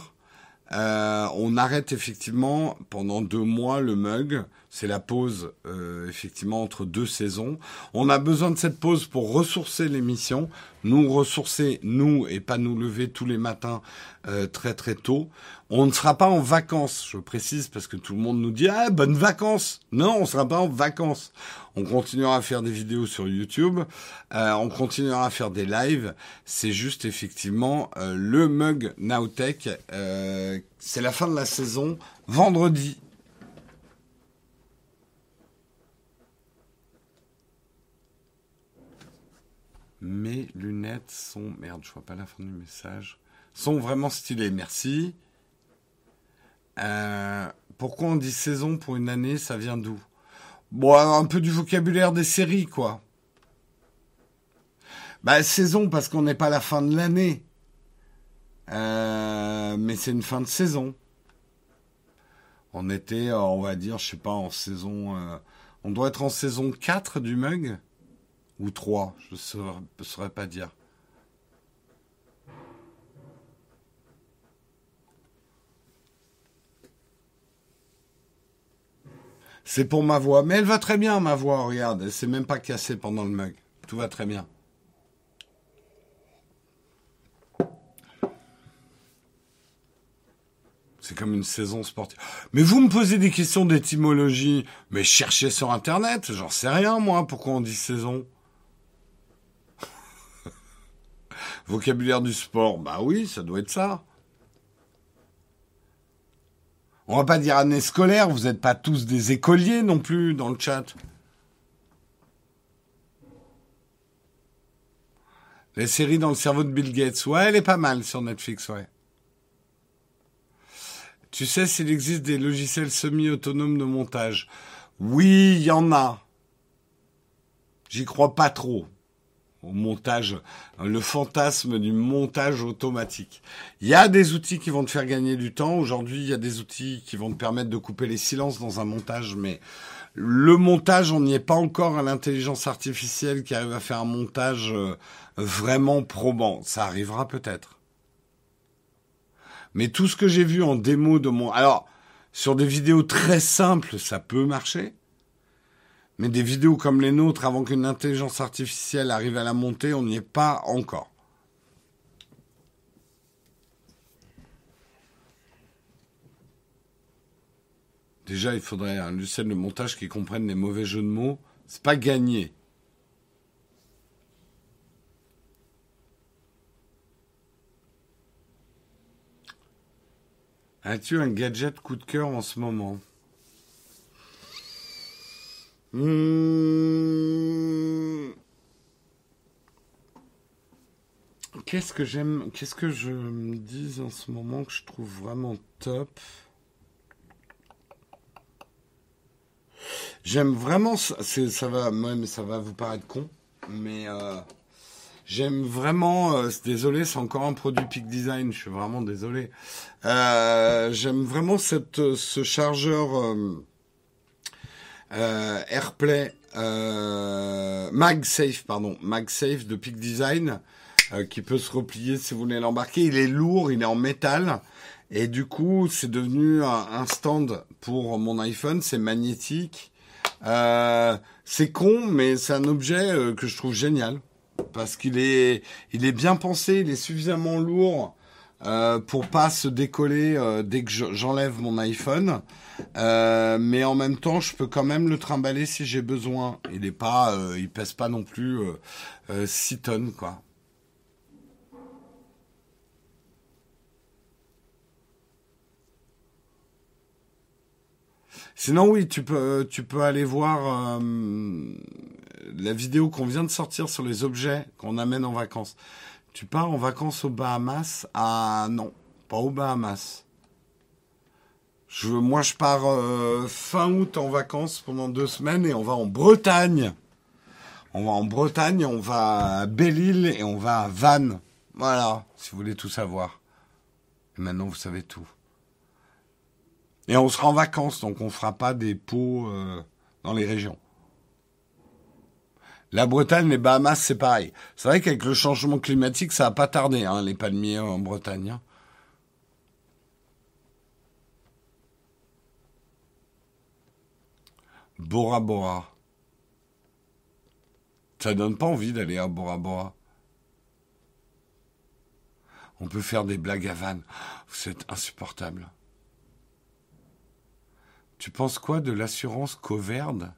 on arrête effectivement pendant deux mois le mug. C'est la pause euh, effectivement entre deux saisons. On a besoin de cette pause pour ressourcer l'émission, nous ressourcer nous et pas nous lever tous les matins euh, très très tôt. On ne sera pas en vacances, je précise parce que tout le monde nous dit ah bonnes vacances. Non, on sera pas en vacances. On continuera à faire des vidéos sur YouTube, euh, on continuera à faire des lives. C'est juste effectivement le mug Nowtech. c'est la fin de la saison vendredi Mes lunettes sont... Merde, je vois pas la fin du message. Sont vraiment stylées, merci. Euh, pourquoi on dit saison pour une année Ça vient d'où? Bon, un peu du vocabulaire des séries, quoi. Bah, saison parce qu'on n'est pas la fin de l'année. Euh, mais c'est une fin de saison. On était, euh, on va dire, je sais pas, en saison... on doit être en saison 4 du mug? Ou trois, je ne saurais, pas dire. C'est pour ma voix. Mais elle va très bien, ma voix, regarde. Elle s'est même pas cassée pendant le mug. Tout va très bien. C'est comme une saison sportive. Mais vous me posez des questions d'étymologie. Mais cherchez sur Internet. J'en sais rien, moi, pourquoi on dit saison? Vocabulaire du sport, bah oui, ça doit être ça. On va pas dire année scolaire, vous n'êtes pas tous des écoliers non plus dans le chat. Les séries dans le cerveau de Bill Gates, ouais, elle est pas mal sur Netflix, ouais. Tu sais s'il existe des logiciels semi-autonomes de montage? Oui, il y en a. J'y crois pas trop au montage, le fantasme du montage automatique. Il y a des outils qui vont te faire gagner du temps. Aujourd'hui, il y a des outils qui vont te permettre de couper les silences dans un montage, mais le montage, on n'y est pas encore à l'intelligence artificielle qui arrive à faire un montage euh, vraiment probant. Ça arrivera peut-être. Mais tout ce que j'ai vu en démo de mon... Alors, sur des vidéos très simples, ça peut marcher. Mais des vidéos comme les nôtres, avant qu'une intelligence artificielle arrive à la monter, on n'y est pas encore. Déjà, il faudrait un Lucien de montage qui comprenne les mauvais jeux de mots. C'est pas gagné. As-tu un gadget coup de cœur en ce moment? Hmm. Qu'est-ce que j'aime Qu'est-ce que je me dis en ce moment que je trouve vraiment top? J'aime vraiment ça va même ça va vous paraître con mais euh, J'aime vraiment, euh, désolé, c'est encore un produit Peak Design, je suis vraiment désolé. Euh, J'aime vraiment cette, ce chargeur euh, euh AirPlay MagSafe, pardon, MagSafe de Peak Design, qui peut se replier si vous voulez l'embarquer. Il est lourd, il est en métal. Et du coup, c'est devenu un, stand pour mon iPhone, c'est magnétique. c'est con, mais c'est un objet que je trouve génial parce qu'il est, il est bien pensé, il est suffisamment lourd euh, pour pas se décoller euh, dès que j'enlève mon iPhone. Euh, mais en même temps, je peux quand même le trimballer si j'ai besoin. Il est pas, euh, il pèse pas non plus 6 tonnes, quoi. Sinon, oui, tu peux, tu peux aller voir la vidéo qu'on vient de sortir sur les objets qu'on amène en vacances. Tu pars en vacances aux Bahamas? Ah non, pas aux Bahamas. Je, moi, je pars euh, fin août en vacances pendant deux semaines et on va en Bretagne. On va en Bretagne, on va à Belle-Île et on va à Vannes. Voilà, si vous voulez tout savoir. Maintenant, vous savez tout. Et on sera en vacances, donc on fera pas des pots euh, dans les régions. La Bretagne, les Bahamas, c'est pareil. C'est vrai qu'avec le changement climatique, ça n'a pas tardé, hein, les palmiers en Bretagne. Hein. Bora Bora. Ça donne pas envie d'aller à Bora Bora. On peut faire des blagues à vannes. C'est insupportable. Tu penses quoi de l'assurance Coverde?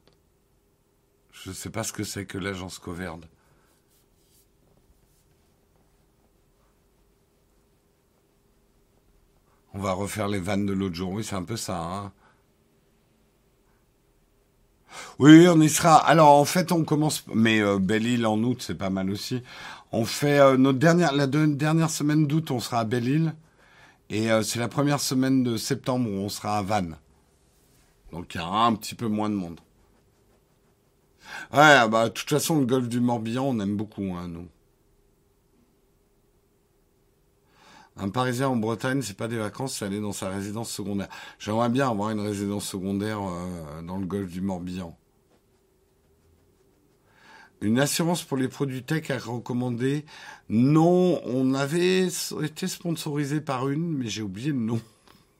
Je ne sais pas ce que c'est que l'agence Coverde. On va refaire les vannes de l'autre jour. Oui, c'est un peu ça. Hein. Oui, on y sera. Alors, en fait, on commence. Mais euh, Belle-Île en août, c'est pas mal aussi. On fait euh, notre dernière, la dernière semaine d'août, on sera à Belle-Île. Et euh, c'est la première semaine de septembre où on sera à Vannes. Donc, il y aura un petit peu moins de monde. Ouais, bah, de toute façon, le golfe du Morbihan, on aime beaucoup, hein, nous. Un Parisien en Bretagne, c'est pas des vacances, c'est aller dans sa résidence secondaire. J'aimerais bien avoir une résidence secondaire euh, dans le golfe du Morbihan. Une assurance pour les produits tech à recommander? Non, on avait été sponsorisé par une, mais j'ai oublié le nom.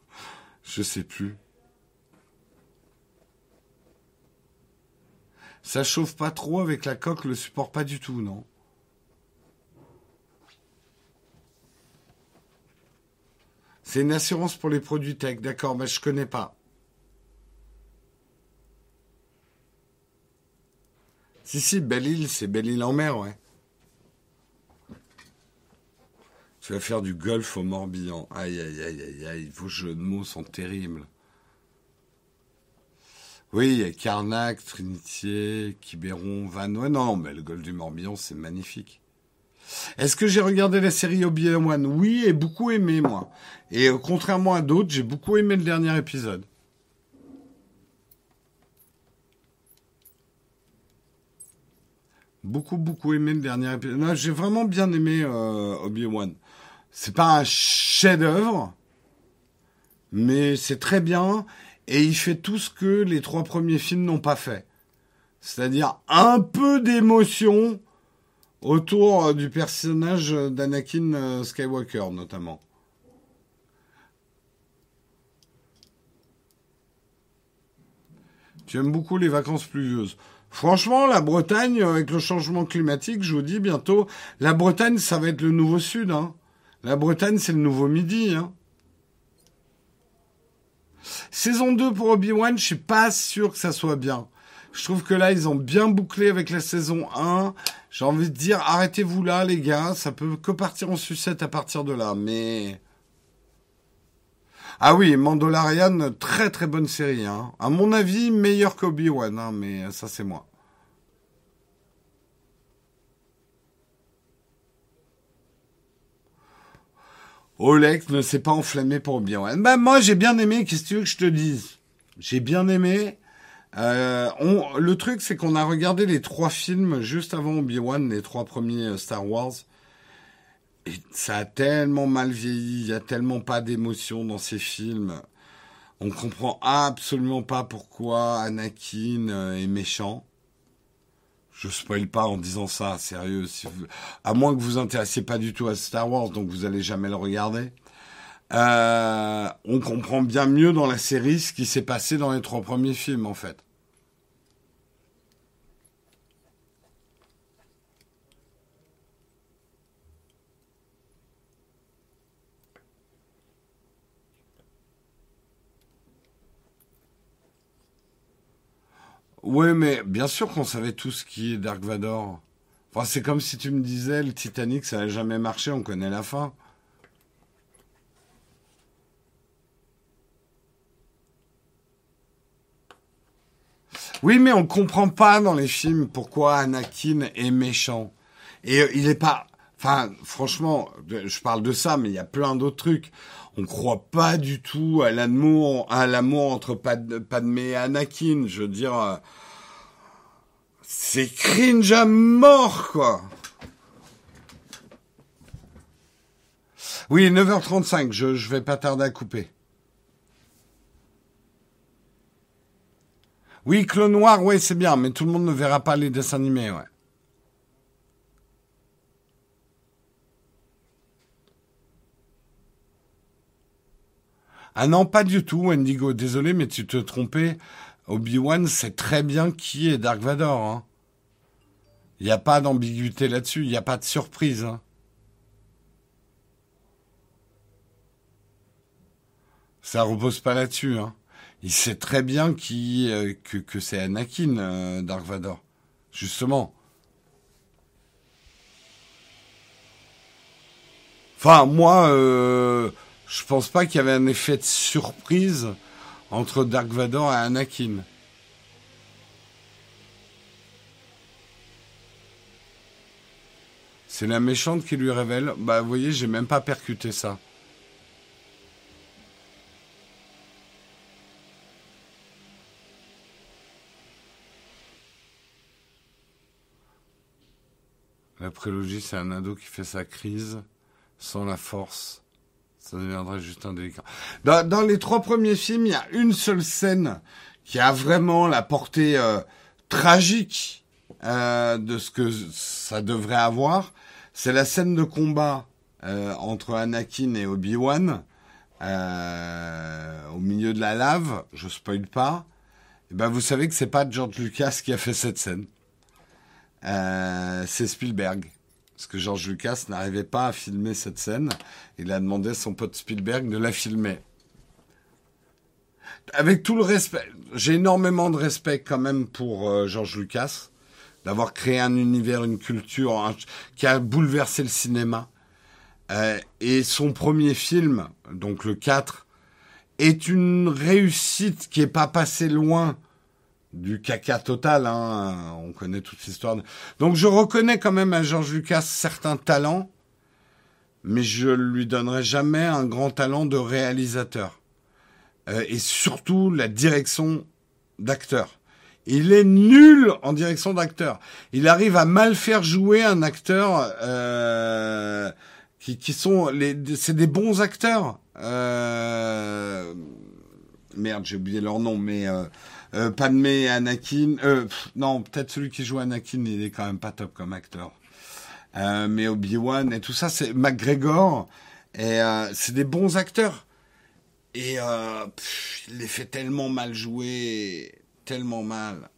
Je sais plus. Ça chauffe pas trop avec la coque, le support pas du tout, non? C'est une assurance pour les produits tech, d'accord, mais je connais pas. Si, si, Belle-Île, c'est Belle-Île en mer, ouais. Tu vas faire du golf au Morbihan. Aïe, aïe, aïe, aïe, aïe, vos jeux de mots sont terribles. Oui, il y a Carnac, Trinitier, Quiberon, Van. non, mais le golfe du Morbihan, c'est magnifique. Est-ce que j'ai regardé la série Obi-Wan? Oui, et beaucoup aimé, moi. Et euh, contrairement à d'autres, j'ai beaucoup aimé le dernier épisode. Beaucoup, beaucoup aimé le dernier épisode. J'ai vraiment bien aimé euh, Obi-Wan. C'est pas un chef-d'œuvre, mais c'est très bien et il fait tout ce que les trois premiers films n'ont pas fait. C'est-à-dire un peu d'émotion autour euh, du personnage d'Anakin euh, Skywalker notamment. Tu aimes beaucoup les vacances pluvieuses. Franchement, la Bretagne, euh, avec le changement climatique, je vous dis bientôt, la Bretagne, ça va être le nouveau Sud. Hein. La Bretagne, c'est le nouveau Midi. Hein. Saison 2 pour Obi-Wan, je suis pas sûr que ça soit bien. Je trouve que là, ils ont bien bouclé avec la saison 1 j'ai envie de dire, arrêtez-vous là, les gars. Ça peut que partir en sucette à partir de là. Mais... Ah oui, Mandalorian, très très bonne série. Hein. À mon avis, meilleur qu'Obi-Wan, hein, mais ça c'est moi. Oleg ne s'est pas enflammé pour Obi-Wan. Bah, moi j'ai bien aimé, qu'est-ce que tu veux que je te dise? J'ai bien aimé. Euh, le truc c'est qu'on a regardé les trois films juste avant Obi-Wan, les trois premiers euh, Star Wars. Et ça a tellement mal vieilli, il y a tellement pas d'émotion dans ces films. On comprend absolument pas pourquoi Anakin euh, est méchant. Je spoil pas en disant ça, sérieux. À moins que vous vous intéressiez pas du tout à Star Wars, donc vous allez jamais le regarder. On comprend bien mieux dans la série ce qui s'est passé dans les trois premiers films, en fait. Oui, mais bien sûr qu'on savait tout ce qui est Dark Vador. Enfin, c'est comme si tu me disais le Titanic, ça n'a jamais marché, on connaît la fin. Oui, mais on comprend pas dans les films pourquoi Anakin est méchant. Et il est pas. Enfin, franchement, je parle de ça, mais il y a plein d'autres trucs. On croit pas du tout à l'amour, à l'amour entre Padmé et Anakin. Je veux dire, euh, c'est cringe à mort, quoi. Oui, 9h35, je, je vais pas tarder à couper. Oui, Clone Noir, oui, c'est bien, mais tout le monde ne verra pas les dessins animés, ouais. Ah non, pas du tout, Wendigo. Désolé, mais tu te trompais. Obi-Wan sait très bien qui est Dark Vador. Hein. Il n'y a pas d'ambiguïté là-dessus, il n'y a pas de surprise. Hein. Ça repose pas là-dessus. Hein. Il sait très bien qui, euh, que, c'est Anakin, euh, Dark Vador. Justement. Enfin, moi, euh, je pense pas qu'il y avait un effet de surprise entre Dark Vador et Anakin. C'est la méchante qui lui révèle. Bah, vous voyez, j'ai même pas percuté ça. La prélogie, c'est un ado qui fait sa crise sans la force ça deviendrait juste indélicat. Dans, dans les trois premiers films, il y a une seule scène qui a vraiment la portée euh, tragique euh, de ce que ça devrait avoir. C'est la scène de combat euh, entre Anakin et Obi-Wan au milieu de la lave. Je spoil pas. Et eh ben vous savez que c'est pas George Lucas qui a fait cette scène. c'est Spielberg parce que George Lucas n'arrivait pas à filmer cette scène. Il a demandé à son pote Spielberg de la filmer. Avec tout le respect, j'ai énormément de respect quand même pour euh, George Lucas, d'avoir créé un univers, une culture qui a bouleversé le cinéma. Euh, et son premier film, donc le 4, est une réussite qui est pas passée loin du caca total. Hein. On connaît toute l'histoire. Donc je reconnais quand même à George Lucas certains talents, mais je lui donnerai jamais un grand talent de réalisateur. Euh, et surtout la direction d'acteur. Il est nul en direction d'acteur. Il arrive à mal faire jouer un acteur euh, qui, qui, sont les, c'est des bons acteurs. Euh, merde, j'ai oublié leur nom, mais euh, Padmé Anakin. Euh, non, peut-être celui qui joue Anakin, il est quand même pas top comme acteur. Euh, mais Obi-Wan et tout ça, c'est McGregor. Et euh, c'est des bons acteurs. Et euh, il les fait tellement mal jouer. tellement mal.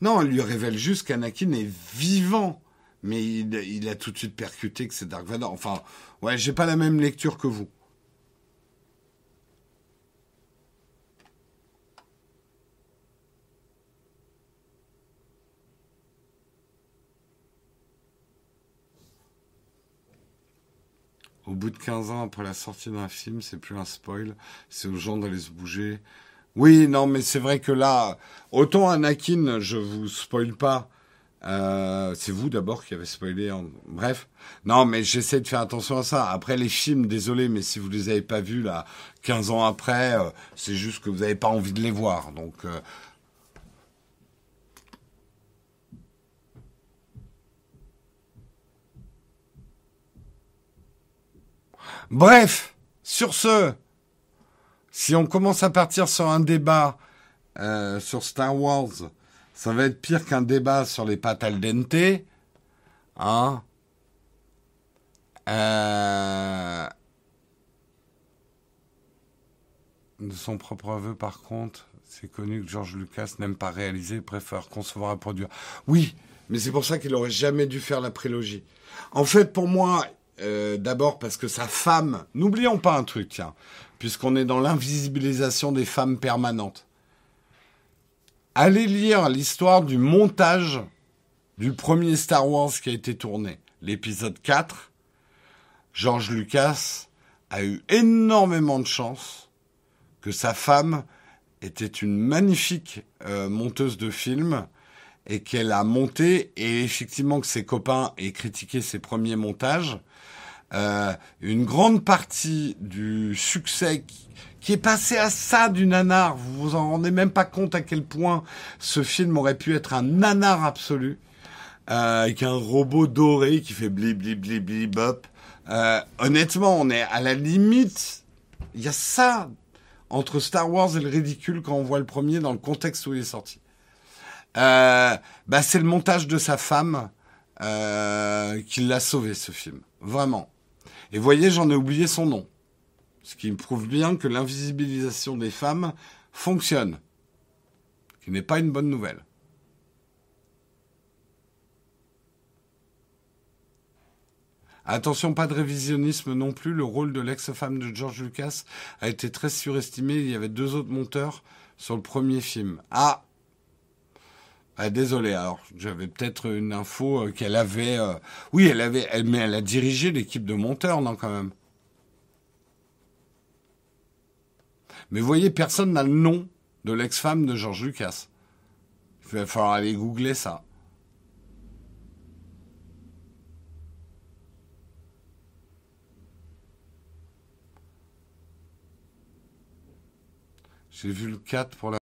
Non, elle lui révèle juste qu'Anakin est vivant. Mais il, a tout de suite percuté que c'est Dark Vador. Enfin, ouais, j'ai pas la même lecture que vous. Au bout de 15 ans après la sortie d'un film, c'est plus un spoil, c'est aux gens d'aller se bouger. Oui, non, mais c'est vrai que là, autant Anakin, je vous spoil pas. Euh, c'est vous d'abord qui avez spoilé. Bref, non, mais j'essaie de faire attention à ça. Après les films, désolé, mais si vous les avez pas vus là, 15 ans après, euh, c'est juste que vous n'avez pas envie de les voir. Donc, euh, Bref, sur ce, si on commence à partir sur un débat sur Star Wars, ça va être pire qu'un débat sur les pâtes al dente. Hein euh, De son propre aveu, par contre, c'est connu que George Lucas n'aime pas réaliser, préfère concevoir et produire. Oui, mais c'est pour ça qu'il aurait jamais dû faire la prélogie. En fait, pour moi, euh, d'abord parce que sa femme, n'oublions pas un truc, tiens, puisqu'on est dans l'invisibilisation des femmes permanentes. Allez lire l'histoire du montage du premier Star Wars qui a été tourné, l'épisode 4. George Lucas a eu énormément de chance que sa femme était une magnifique euh, monteuse de films et qu'elle a monté et effectivement que ses copains aient critiqué ses premiers montages euh, une grande partie du succès qui, est passé à ça du nanar, vous vous en rendez même pas compte à quel point ce film aurait pu être un nanar absolu, euh, avec un robot doré qui fait blip blip blip blip bop. Euh, honnêtement, on est à la limite. Il y a ça entre Star Wars et le ridicule quand on voit le premier dans le contexte où il est sorti. Euh, bah c'est le montage de sa femme euh, qui l'a sauvé ce film, vraiment. Et voyez, j'en ai oublié son nom. Ce qui me prouve bien que l'invisibilisation des femmes fonctionne. Ce qui n'est pas une bonne nouvelle. Attention, pas de révisionnisme non plus. Le rôle de l'ex-femme de George Lucas a été très surestimé. Il y avait deux autres monteurs sur le premier film. Ah ah, désolé, alors j'avais peut-être une info euh, qu'elle avait. Euh, oui, elle avait, elle, mais elle a dirigé l'équipe de monteurs, non, quand même. Mais vous voyez, personne n'a le nom de l'ex-femme de George Lucas. Il va falloir aller googler ça. J'ai vu le 4 pour la